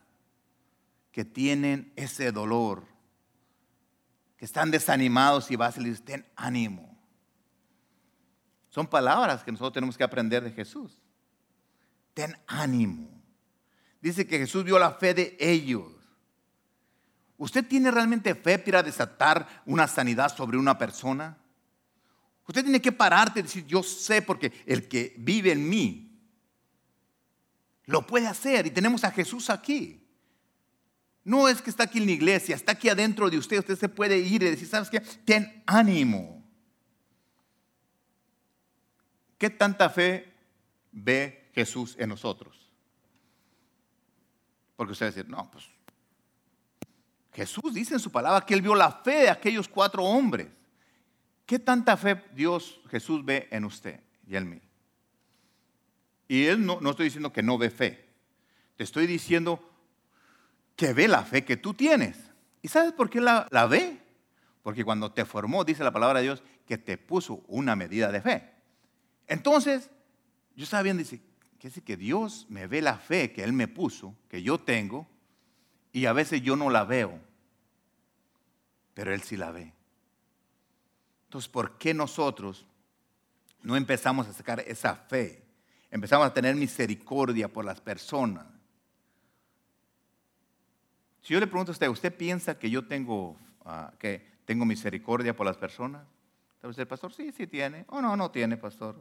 S1: que tienen ese dolor, que están desanimados y vas y le dices, ten ánimo. Son palabras que nosotros tenemos que aprender de Jesús. Ten ánimo. Dice que Jesús vio la fe de ellos. ¿Usted tiene realmente fe para desatar una sanidad sobre una persona? Usted tiene que pararte y decir, yo sé porque el que vive en mí lo puede hacer y tenemos a Jesús aquí. No es que está aquí en la iglesia, está aquí adentro de usted. Usted se puede ir y decir, ¿sabes qué? Ten ánimo. ¿Qué tanta fe ve Jesús en nosotros? Porque usted va a decir, no, pues Jesús dice en su palabra que él vio la fe de aquellos cuatro hombres. ¿Qué tanta fe Dios, Jesús ve en usted y en mí? Y él no, no estoy diciendo que no ve fe. Te estoy diciendo que ve la fe que tú tienes. ¿Y sabes por qué la, ve? Porque cuando te formó, dice la palabra de Dios, que te puso una medida de fe. Entonces, yo estaba viendo, dice, que que Dios me ve la fe que Él me puso, que yo tengo, y a veces yo no la veo, pero Él sí la ve. Entonces, ¿por qué nosotros no empezamos a sacar esa fe? Empezamos a tener misericordia por las personas. Si yo le pregunto a usted, ¿usted piensa que yo tengo, ah, que tengo misericordia por las personas? ¿Debe ser pastor? Sí, sí tiene. O no, no tiene, pastor.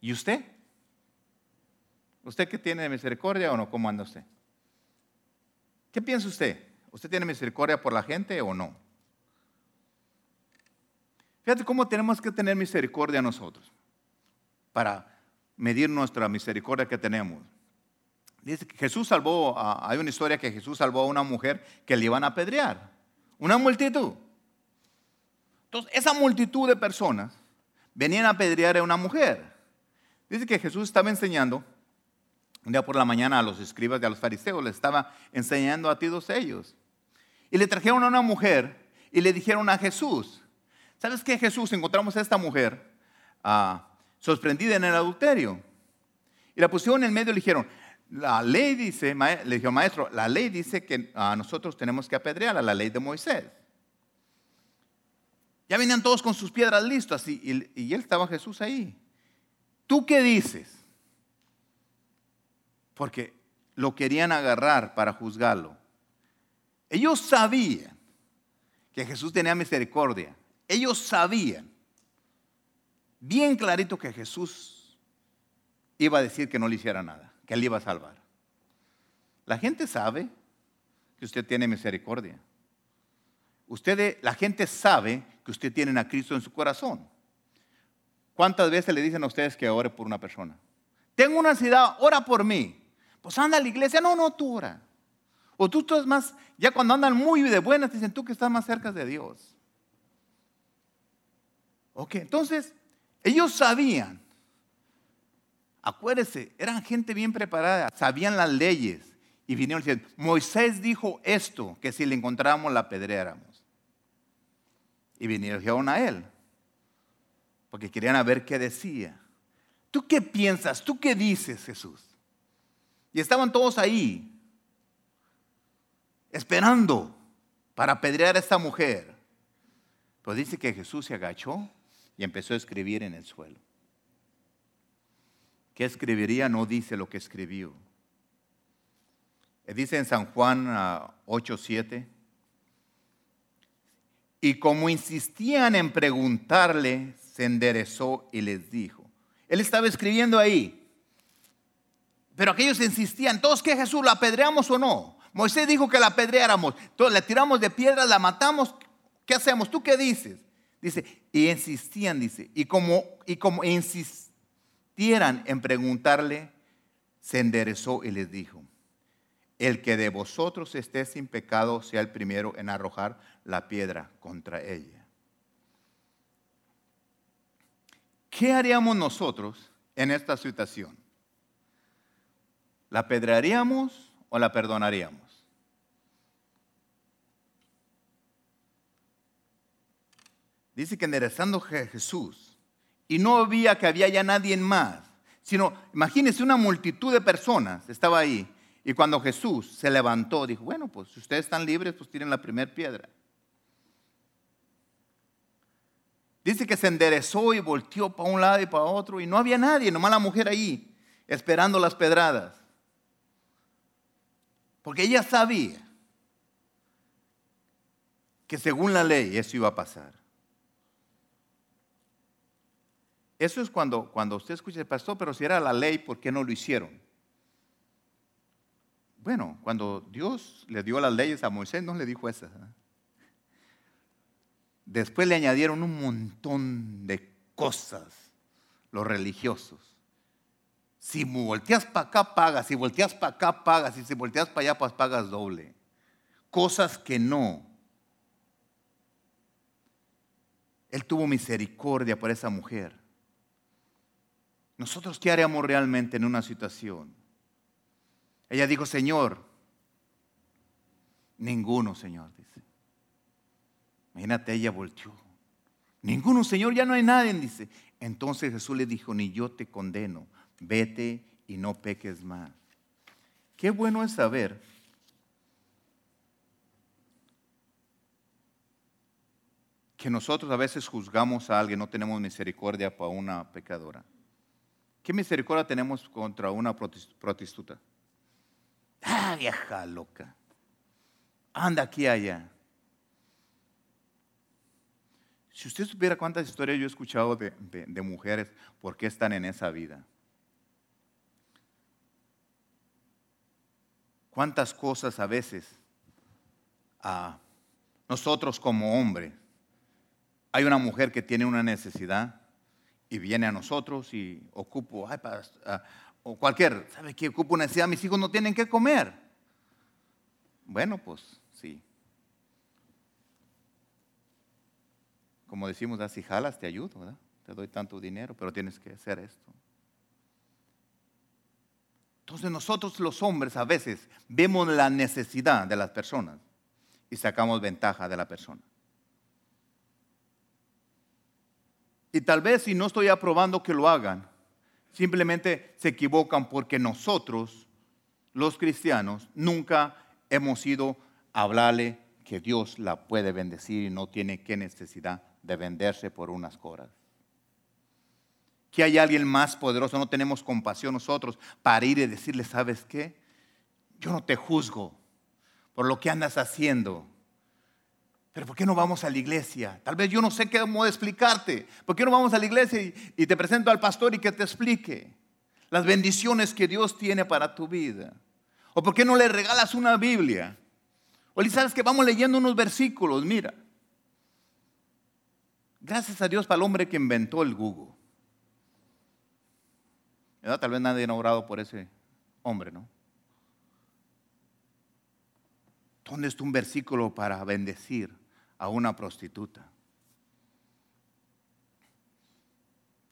S1: ¿Y usted? ¿Usted qué tiene misericordia o no? ¿Cómo anda usted? ¿Qué piensa usted? ¿Usted tiene misericordia por la gente o no? Fíjate cómo tenemos que tener misericordia nosotros para medir nuestra misericordia que tenemos. Dice que Jesús salvó, hay una historia que Jesús salvó a una mujer que le iban a apedrear, una multitud. Entonces, esa multitud de personas venían a apedrear a una mujer. Dice que Jesús estaba enseñando un día por la mañana a los escribas y a los fariseos, les estaba enseñando a todos ellos. Y le trajeron a una mujer y le dijeron a Jesús, ¿sabes qué Jesús? Encontramos a esta mujer ah, sorprendida en el adulterio. Y la pusieron en el medio y le dijeron, la ley dice, le dijo, maestro, la ley dice que a nosotros tenemos que apedrear a la ley de Moisés. Ya venían todos con sus piedras listas y, y él estaba Jesús ahí. ¿Tú qué dices? Porque lo querían agarrar para juzgarlo. Ellos sabían que Jesús tenía misericordia. Ellos sabían bien clarito que Jesús iba a decir que no le hiciera nada que Él iba a salvar. La gente sabe que usted tiene misericordia. Usted, la gente sabe que usted tiene a Cristo en su corazón. ¿Cuántas veces le dicen a ustedes que ore por una persona? Tengo una ansiedad, ora por mí. Pues anda a la iglesia, no, no, tú ora. O tú estás más, ya cuando andan muy de buenas, dicen tú que estás más cerca de Dios. Ok, entonces, ellos sabían Acuérdese, eran gente bien preparada, sabían las leyes y vinieron diciendo, Moisés dijo esto, que si le encontrábamos la pedreáramos. Y vinieron a él, porque querían ver qué decía. ¿Tú qué piensas? ¿Tú qué dices, Jesús? Y estaban todos ahí, esperando para apedrear a esta mujer. Pero dice que Jesús se agachó y empezó a escribir en el suelo. ¿Qué escribiría? No dice lo que escribió. Dice en San Juan 8:7. Ah, y como insistían en preguntarle, se enderezó y les dijo. Él estaba escribiendo ahí. Pero aquellos insistían, ¿todos que Jesús la apedreamos o no? Moisés dijo que la apedreáramos. Entonces le tiramos de piedra, la matamos. ¿Qué hacemos? ¿Tú qué dices? Dice, y insistían, dice, y como, y como insistieran en preguntarle, se enderezó y les dijo, el que de vosotros esté sin pecado sea el primero en arrojar la piedra contra ella. ¿Qué haríamos nosotros en esta situación? ¿La apedrearíamos o la perdonaríamos? Dice que enderezando Jesús y no había que había ya nadie más, sino imagínense una multitud de personas estaba ahí y cuando Jesús se levantó, dijo, bueno, pues si ustedes están libres, pues tiren la primera piedra. Dice que se enderezó y volteó para un lado y para otro y no había nadie, nomás la mujer ahí, esperando las pedradas. Porque ella sabía que según la ley eso iba a pasar. Eso es cuando, cuando usted escucha, pastor, pero si era la ley, ¿por qué no lo hicieron? Bueno, cuando Dios le dio las leyes a Moisés, no le dijo esas. Después le añadieron un montón de cosas, los religiosos. Si volteas para acá, pagas. Si volteas para acá, pagas. Y si volteas para allá, pues pagas doble. Cosas que no. Él tuvo misericordia por esa mujer. Nosotros, ¿qué haríamos realmente en una situación? Ella dijo, Señor, ninguno, Señor, dice. Imagínate, ella volteó. Ninguno, Señor, ya no hay nadie, dice. Entonces Jesús le dijo, ni yo te condeno, vete y no peques más. Qué bueno es saber que nosotros a veces juzgamos a alguien, no tenemos misericordia para una pecadora. ¿Qué misericordia tenemos contra una prostituta? Ah, vieja loca. Anda aquí allá. Si usted supiera cuántas historias yo he escuchado de, mujeres, ¿por qué están en esa vida? ¿Cuántas cosas a veces nosotros como hombres, hay una mujer que tiene una necesidad y viene a nosotros y ocupo, ay, para, o cualquier, ¿sabe qué? Ocupo una necesidad, mis hijos no tienen que comer. Bueno, pues sí. Como decimos, así jalas, te ayudo, ¿verdad? Te doy tanto dinero, pero tienes que hacer esto. Entonces nosotros los hombres a veces vemos la necesidad de las personas y sacamos ventaja de la persona. Y tal vez si no estoy aprobando que lo hagan, simplemente se equivocan porque nosotros, los cristianos, nunca hemos ido a hablarle que Dios la puede bendecir y no tiene qué necesidad de venderse por unas coras. Que hay alguien más poderoso, no tenemos compasión nosotros para ir y decirle, ¿sabes qué? Yo no te juzgo por lo que andas haciendo. Pero ¿por qué no vamos a la iglesia? Tal vez yo no sé cómo explicarte. ¿Por qué no vamos a la iglesia y, te presento al pastor y que te explique las bendiciones que Dios tiene para tu vida? ¿O por qué no le regalas una Biblia? O le sabes que vamos leyendo unos versículos, mira. Gracias a Dios para el hombre que inventó el Google. Tal vez nadie ha orado por ese hombre, ¿no? ¿Dónde está un versículo para bendecir? a una prostituta.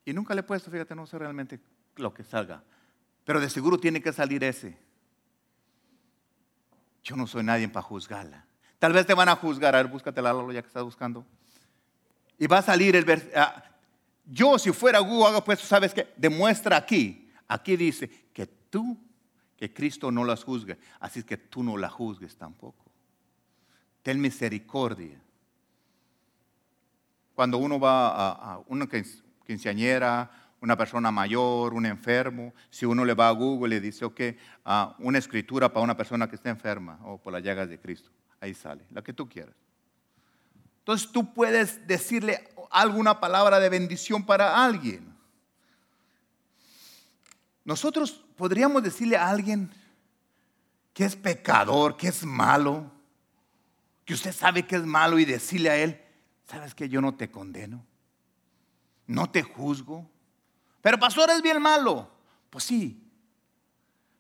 S1: Y nunca le he puesto, fíjate, no sé realmente lo que salga, pero de seguro tiene que salir ese. Yo no soy nadie para juzgarla. Tal vez te van a juzgar, a ver, búscate la ya que estás buscando. Y va a salir el versículo. Ah, Yo si fuera Google hago pues, ¿sabes qué? Demuestra aquí. Aquí dice que tú, que Cristo no las juzgue. Así que tú no la juzgues tampoco. Ten misericordia. Cuando uno va a, una quinceañera, una persona mayor, un enfermo, si uno le va a Google y le dice, ok, una escritura para una persona que está enferma o por las llagas de Cristo, ahí sale, la que tú quieras. Entonces tú puedes decirle alguna palabra de bendición para alguien. Nosotros podríamos decirle a alguien que es pecador, que es malo, que usted sabe que es malo y decirle a él, sabes que yo no te condeno, no te juzgo, pero pastor es bien malo. Pues sí,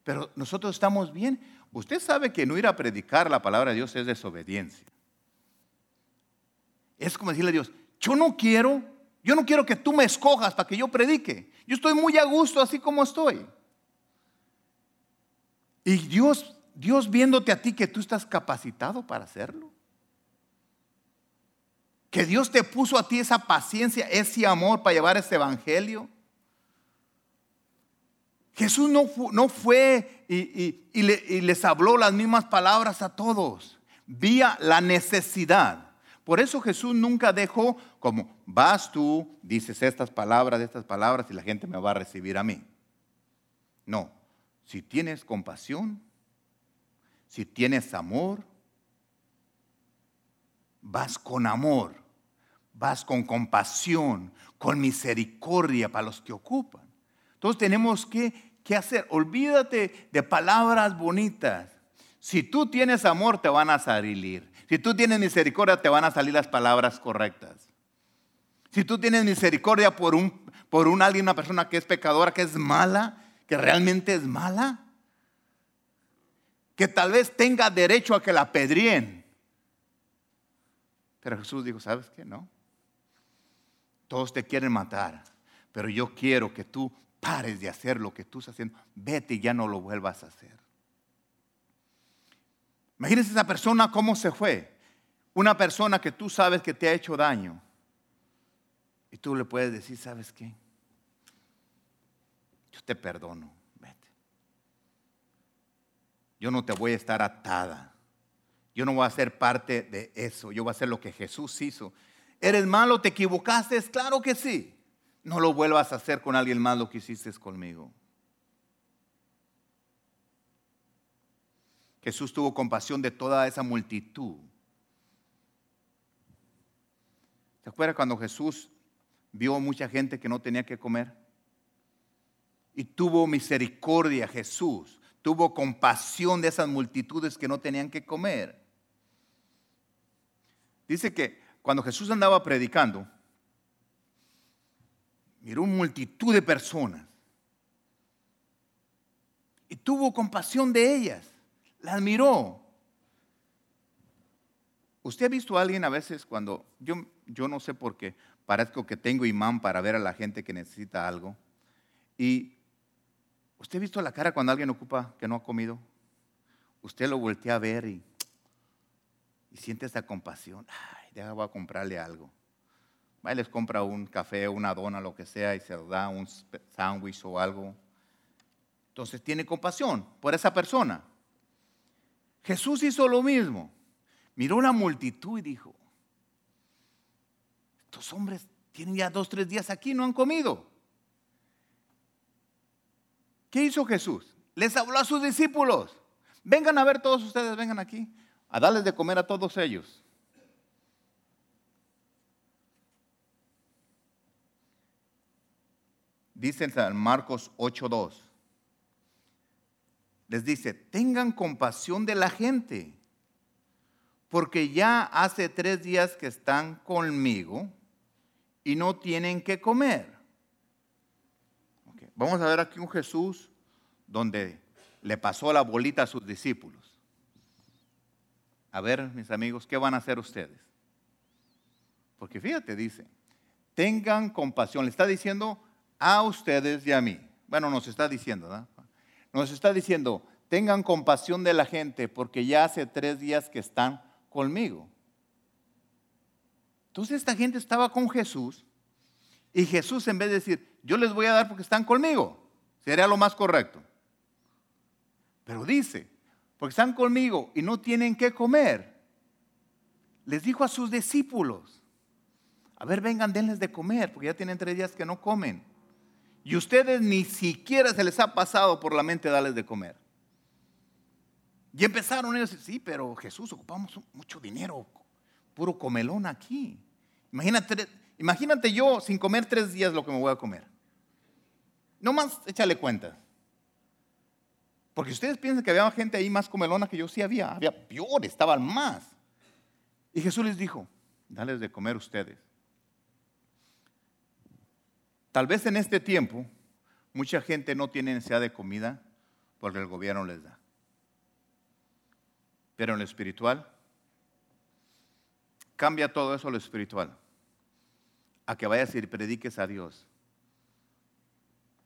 S1: pero nosotros estamos bien. Usted sabe que no ir a predicar la palabra de Dios es desobediencia. Es como decirle a Dios, yo no quiero, yo no quiero que tú me escojas para que yo predique. Yo estoy muy a gusto así como estoy. Y Dios, Dios viéndote a ti que tú estás capacitado para hacerlo. Que Dios te puso a ti esa paciencia, ese amor para llevar ese evangelio. Jesús no, no fue y, y les habló las mismas palabras a todos. Vía la necesidad. Por eso Jesús nunca dejó como, vas tú, dices estas palabras, estas palabras y la gente me va a recibir a mí. No, si tienes compasión, si tienes amor, vas con amor, vas con compasión, con misericordia para los que ocupan. Entonces tenemos que, que hacer, olvídate de palabras bonitas. Si tú tienes amor, te van a salir. Si tú tienes misericordia, te van a salir las palabras correctas. Si tú tienes misericordia por un, por alguien, una persona que es pecadora, que es mala, que realmente es mala, que tal vez tenga derecho a que la pedríen. Pero Jesús dijo, ¿sabes qué? No. Todos te quieren matar, pero yo quiero que tú pares de hacer lo que tú estás haciendo. Vete y ya no lo vuelvas a hacer. Imagínense esa persona cómo se fue. Una persona que tú sabes que te ha hecho daño. Y tú le puedes decir, ¿sabes qué? Yo te perdono, vete. Yo no te voy a estar atada. Yo no voy a ser parte de eso. Yo voy a hacer lo que Jesús hizo. ¿Eres malo? ¿Te equivocaste? Claro que sí. No lo vuelvas a hacer con alguien más lo que hiciste conmigo. Jesús tuvo compasión de toda esa multitud. ¿Se acuerda cuando Jesús vio mucha gente que no tenía que comer? Y tuvo misericordia Jesús, tuvo compasión de esas multitudes que no tenían que comer. Dice que cuando Jesús andaba predicando, miró multitud de personas y tuvo compasión de ellas la admiró. ¿Usted ha visto a alguien a veces cuando, yo, yo no sé por qué, parezco que tengo imán para ver a la gente que necesita algo? Y ¿usted ha visto la cara cuando alguien ocupa que no ha comido? Usted lo voltea a ver y, siente esa compasión. Ay, deja, voy a comprarle algo. Va y les compra un café, una dona, lo que sea, y se da un sándwich o algo. Entonces tiene compasión por esa persona. Jesús hizo lo mismo. Miró la multitud y dijo, estos hombres tienen ya dos, tres días aquí, no han comido. ¿Qué hizo Jesús? Les habló a sus discípulos. Vengan a ver todos ustedes, vengan aquí, a darles de comer a todos ellos. Dice en Marcos 8.2 les dice, tengan compasión de la gente, porque ya hace tres días que están conmigo y no tienen que comer. Vamos a ver aquí un Jesús donde le pasó la bolita a sus discípulos. A ver, mis amigos, ¿qué van a hacer ustedes? Porque fíjate, dice, tengan compasión. Le está diciendo a ustedes y a mí. Bueno, nos está diciendo. Nos está diciendo, tengan compasión de la gente porque ya hace tres días que están conmigo. Entonces esta gente estaba con Jesús Y Jesús en vez de decir, yo les voy a dar porque están conmigo, sería lo más correcto. Pero dice, porque están conmigo y no tienen que comer, les dijo a sus discípulos, a ver, vengan, denles de comer, porque ya tienen tres días que no comen. Y ustedes ni siquiera se les ha pasado por la mente darles de comer. Y empezaron ellos, sí, pero Jesús, ocupamos mucho dinero, puro comelón aquí. Imagínate, imagínate yo sin comer tres días lo que me voy a comer. No más, échale cuenta. Porque ustedes piensan que había gente ahí más comelona que yo, sí había, había peor, estaban más. Y Jesús les dijo, dales de comer ustedes. Tal vez en este tiempo mucha gente no tiene necesidad de comida porque el gobierno les da. Pero en lo espiritual, cambia todo eso a lo espiritual. A que vayas y prediques a Dios.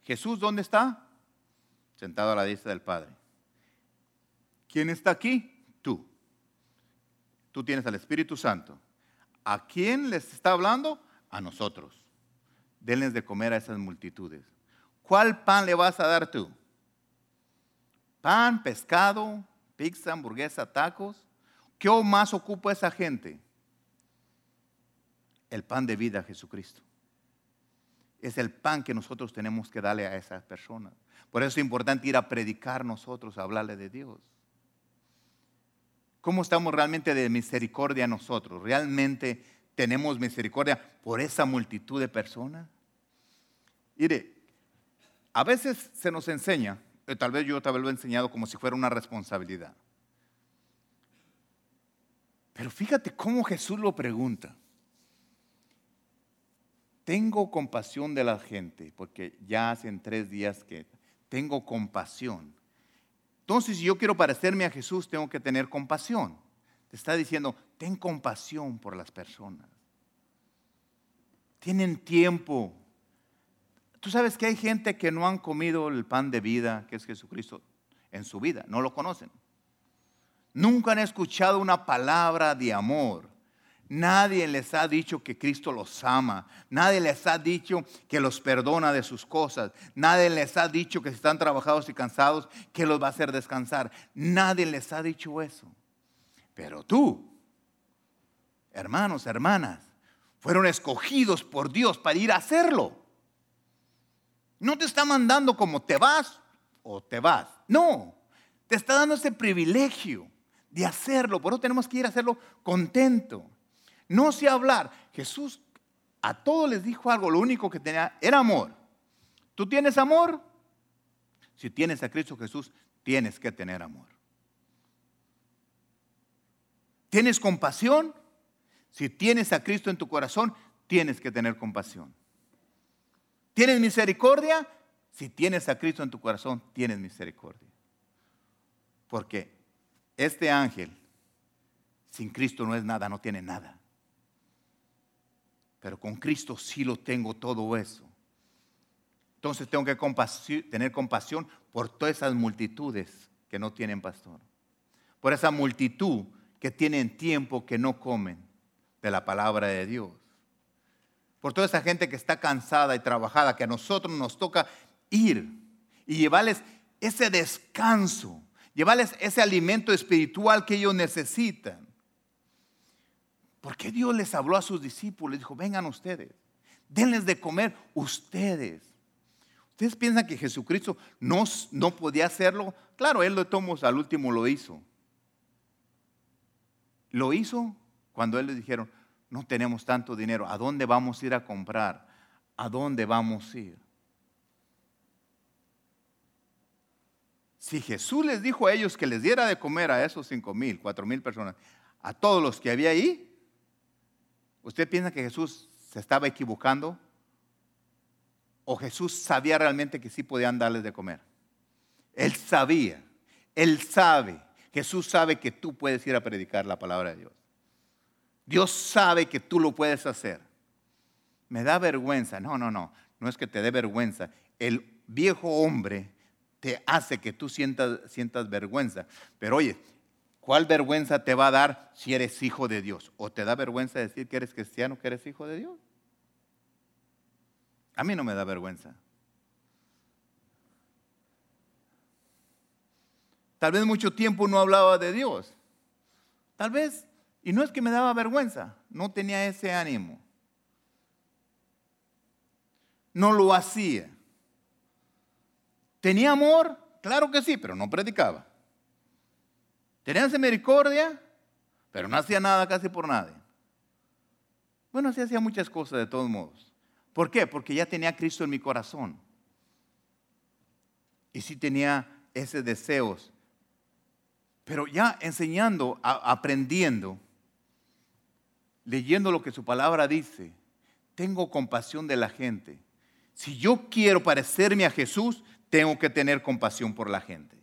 S1: Jesús, ¿dónde está? Sentado a la diestra del Padre. ¿Quién está aquí? Tú. Tú tienes al Espíritu Santo. ¿A quién les está hablando? A nosotros denles de comer a esas multitudes. ¿Cuál pan le vas a dar tú? ¿Pan, pescado, pizza, hamburguesa, tacos? ¿Qué más ocupa esa gente? El pan de vida, Jesucristo. Es el pan que nosotros tenemos que darle a esas personas. Por eso es importante ir a predicar nosotros, a hablarle de Dios. ¿Cómo estamos realmente de misericordia nosotros? ¿Realmente tenemos misericordia por esa multitud de personas? Mire, a veces se nos enseña, eh, tal vez yo tal vez lo he enseñado como si fuera una responsabilidad. Pero fíjate cómo Jesús lo pregunta. Tengo compasión de la gente, porque ya hacen tres días que tengo compasión. Entonces, si yo quiero parecerme a Jesús, tengo que tener compasión. Te está diciendo, ten compasión por las personas. Tienen tiempo Tú sabes que hay gente que no han comido el pan de vida, que es Jesucristo, en su vida, no lo conocen. Nunca han escuchado una palabra de amor. Nadie les ha dicho que Cristo los ama. Nadie les ha dicho que los perdona de sus cosas. Nadie les ha dicho que si están trabajados y cansados, que los va a hacer descansar. Nadie les ha dicho eso. Pero tú, hermanos, hermanas, fueron escogidos por Dios para ir a hacerlo. No te está mandando como te vas o te vas. No, te está dando ese privilegio de hacerlo. Por eso tenemos que ir a hacerlo contento. No sé hablar. Jesús a todos les dijo algo. Lo único que tenía era amor. ¿Tú tienes amor? Si tienes a Cristo Jesús, tienes que tener amor. ¿Tienes compasión? Si tienes a Cristo en tu corazón, tienes que tener compasión. ¿Tienes misericordia? Si tienes a Cristo en tu corazón, tienes misericordia. Porque este ángel sin Cristo no es nada, no tiene nada. Pero con Cristo sí lo tengo todo eso. Entonces tengo que tener compasión por todas esas multitudes que no tienen pastor. Por esa multitud que tienen tiempo que no comen de la palabra de Dios por toda esa gente que está cansada y trabajada, que a nosotros nos toca ir y llevarles ese descanso, llevarles ese alimento espiritual que ellos necesitan. Porque Dios les habló a sus discípulos, dijo, vengan ustedes, denles de comer ustedes. ¿Ustedes piensan que Jesucristo no, no podía hacerlo? Claro, Él lo tomó, al último lo hizo. Lo hizo cuando Él le dijeron, no tenemos tanto dinero. ¿A dónde vamos a ir a comprar? ¿A dónde vamos a ir? Si Jesús les dijo a ellos que les diera de comer a esos cinco mil, cuatro mil personas, a todos los que había ahí, ¿usted piensa que Jesús se estaba equivocando? ¿O Jesús sabía realmente que sí podían darles de comer? Él sabía, él sabe, Jesús sabe que tú puedes ir a predicar la palabra de Dios. Dios sabe que tú lo puedes hacer. Me da vergüenza. No, no, no. No es que te dé vergüenza. El viejo hombre te hace que tú sientas, vergüenza. Pero oye, ¿cuál vergüenza te va a dar si eres hijo de Dios? ¿O te da vergüenza decir que eres cristiano, que eres hijo de Dios? A mí no me da vergüenza. Tal vez mucho tiempo no hablaba de Dios. Tal vez, y no es que me daba vergüenza, no tenía ese ánimo. No lo hacía. ¿Tenía amor? Claro que sí, pero no predicaba. ¿Tenía misericordia? Pero no hacía nada casi por nadie. Bueno, sí hacía muchas cosas de todos modos. ¿Por qué? Porque ya tenía a Cristo en mi corazón. Y sí tenía ese deseos pero ya enseñando, aprendiendo, leyendo lo que su palabra dice, tengo compasión de la gente. Si yo quiero parecerme a Jesús, tengo que tener compasión por la gente.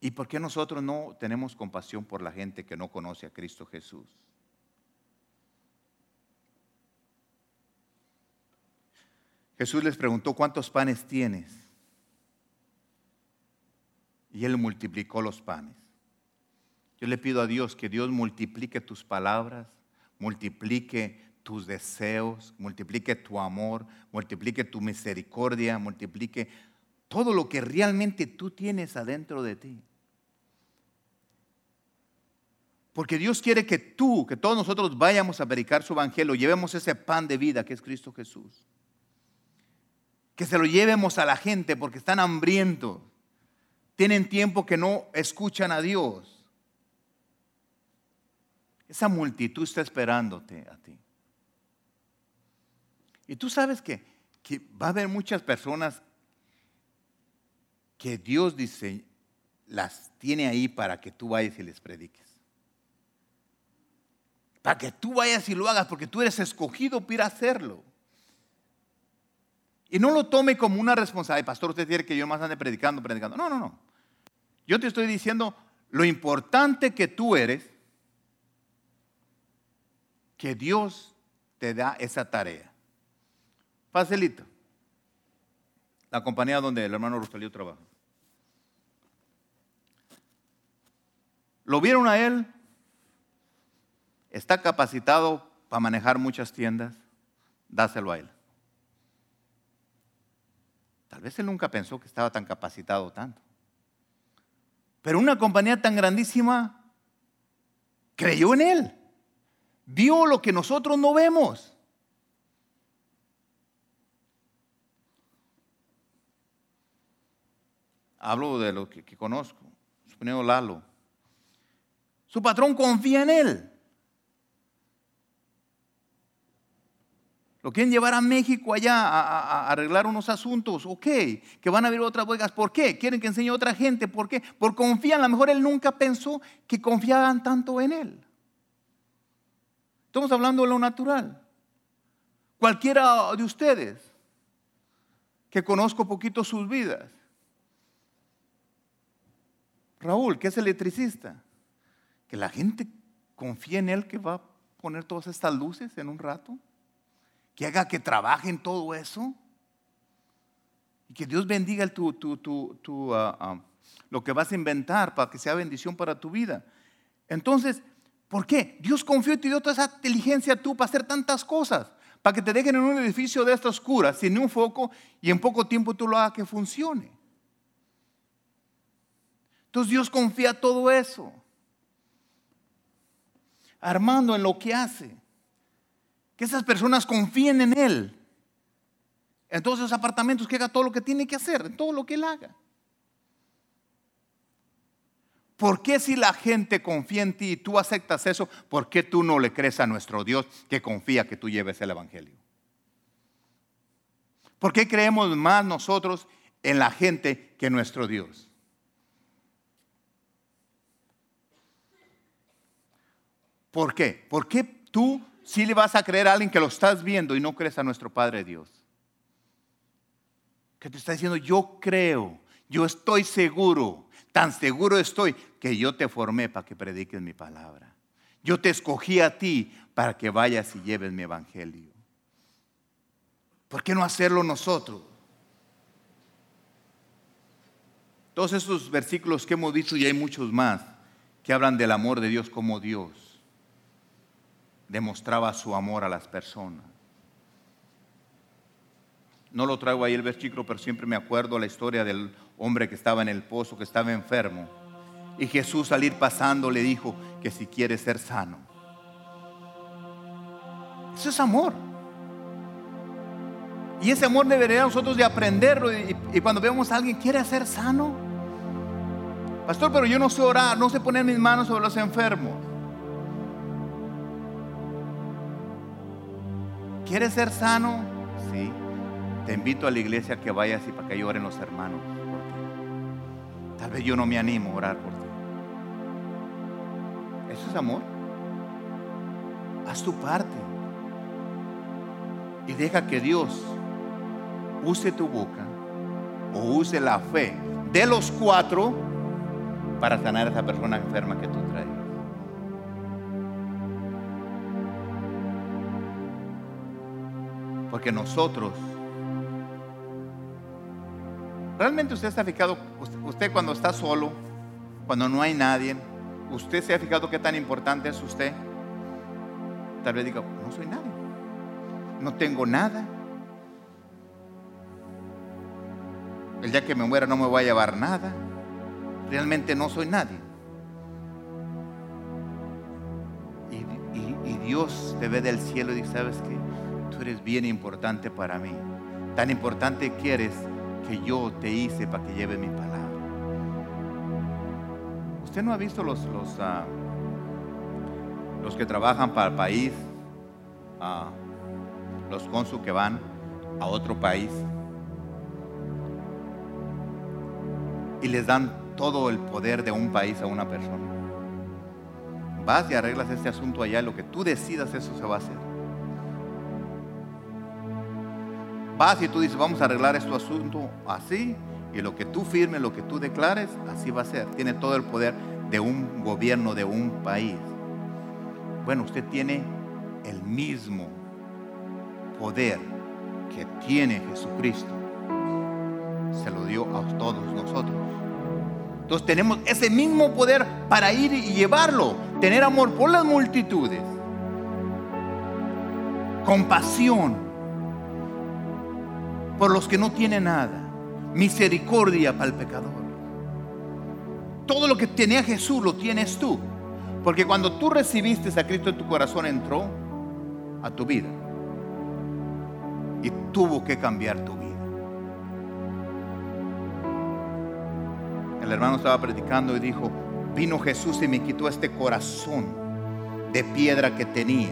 S1: ¿Y por qué nosotros no tenemos compasión por la gente que no conoce a Cristo Jesús? Jesús les preguntó, ¿cuántos panes tienes? y Él multiplicó los panes. Yo le pido a Dios que Dios multiplique tus palabras, multiplique tus deseos, multiplique tu amor, multiplique tu misericordia, multiplique todo lo que realmente tú tienes adentro de ti. Porque Dios quiere que tú, que todos nosotros vayamos a predicar su evangelio, llevemos ese pan de vida que es Cristo Jesús. Que se lo llevemos a la gente porque están hambrientos tienen tiempo que no escuchan a Dios. Esa multitud está esperándote a ti. Y tú sabes que, que va a haber muchas personas que Dios dice, las tiene ahí para que tú vayas y les prediques. Para que tú vayas y lo hagas, porque tú eres escogido para hacerlo. Y no lo tome como una responsabilidad. Pastor, usted quiere que yo más ande predicando, predicando. No, no, no. Yo te estoy diciendo lo importante que tú eres, que Dios te da esa tarea. Facilito. La compañía donde el hermano Rosalío trabaja. Lo vieron a él, está capacitado para manejar muchas tiendas, dáselo a él. Tal vez él nunca pensó que estaba tan capacitado tanto. Pero una compañía tan grandísima creyó en él. Vio lo que nosotros no vemos. Hablo de lo que, conozco. Suponiendo Lalo. Su patrón confía en él. Lo quieren llevar a México allá a, arreglar unos asuntos. Ok, que van a abrir otras bodegas. ¿Por qué? Quieren que enseñe a otra gente. ¿Por qué? Por confiar. A lo mejor él nunca pensó que confiaban tanto en él. Estamos hablando de lo natural. Cualquiera de ustedes que conozco poquito sus vidas. Raúl, que es electricista, que la gente confía en él que va a poner todas estas luces en un rato que haga que trabaje en todo eso. Y que Dios bendiga tu, ah, ah, lo que vas a inventar para que sea bendición para tu vida. Entonces, ¿por qué? Dios confió y te dio toda esa inteligencia tú para hacer tantas cosas. Para que te dejen en un edificio de estas curas, sin un foco, y en poco tiempo tú lo hagas que funcione. Entonces Dios confía todo eso. Armando en lo que hace que esas personas confíen en Él. En todos esos apartamentos, que haga todo lo que tiene que hacer, en todo lo que Él haga. ¿Por qué si la gente confía en ti y tú aceptas eso, por qué tú no le crees a nuestro Dios que confía que tú lleves el Evangelio? ¿Por qué creemos más nosotros en la gente que nuestro Dios? ¿Por qué? ¿Por qué tú si le vas a creer a alguien que lo estás viendo y no crees a nuestro Padre Dios. Que te está diciendo, yo creo, yo estoy seguro, tan seguro estoy que yo te formé para que prediques mi palabra. Yo te escogí a ti para que vayas y lleves mi evangelio. ¿Por qué no hacerlo nosotros? Todos esos versículos que hemos dicho y hay muchos más que hablan del amor de Dios como Dios demostraba su amor a las personas. No lo traigo ahí el versículo, pero siempre me acuerdo la historia del hombre que estaba en el pozo, que estaba enfermo. Y Jesús al ir pasando le dijo que si quiere ser sano. Eso es amor. Y ese amor debería nosotros de aprenderlo. Y, y cuando vemos a alguien quiere ser sano. Pastor, pero yo no sé orar, no sé poner mis manos sobre los enfermos. ¿Quieres ser sano? Sí. Te invito a la iglesia que vayas y para que lloren los hermanos por ti. Tal vez yo no me animo a orar por ti. Eso es amor. Haz tu parte. Y deja que Dios use tu boca o use la fe de los cuatro para sanar a esa persona enferma que tú traes. Porque nosotros, realmente usted está fijado, usted cuando está solo, cuando no hay nadie, usted se ha fijado qué tan importante es usted. Tal vez diga, no soy nadie, no tengo nada. El día que me muera no me voy a llevar nada. Realmente no soy nadie. Y, y Dios te ve del cielo y dice, ¿sabes qué? Tú eres bien importante para mí. Tan importante que eres que yo te hice para que lleve mi palabra. ¿Usted no ha visto los, los, ah, los que trabajan para el país, uh, los cónsul que van a otro país y les dan todo el poder de un país a una persona? Vas y arreglas este asunto allá, lo que tú decidas, eso se va a hacer. Vas y tú dices, vamos a arreglar este asunto así, y lo que tú firmes, lo que tú declares, así va a ser. Tiene todo el poder de un gobierno, de un país. Bueno, usted tiene el mismo poder que tiene Jesucristo. Se lo dio a todos nosotros. Entonces tenemos ese mismo poder para ir y llevarlo. Tener amor por las multitudes. Compasión por los que no tienen nada. Misericordia para el pecador. Todo lo que tenía Jesús lo tienes tú. Porque cuando tú recibiste a Cristo en tu corazón entró a tu vida. Y tuvo que cambiar tu vida. El hermano estaba predicando y dijo, vino Jesús y me quitó este corazón de piedra que tenía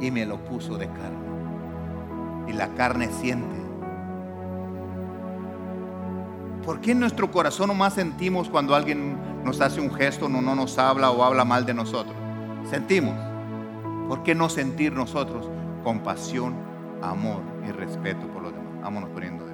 S1: y me lo puso de carne. Y la carne siente ¿Por qué en nuestro corazón no más sentimos cuando alguien nos hace un gesto, no, no nos habla o habla mal de nosotros? Sentimos. ¿Por qué no sentir nosotros compasión, amor y respeto por los demás? Vámonos poniendo de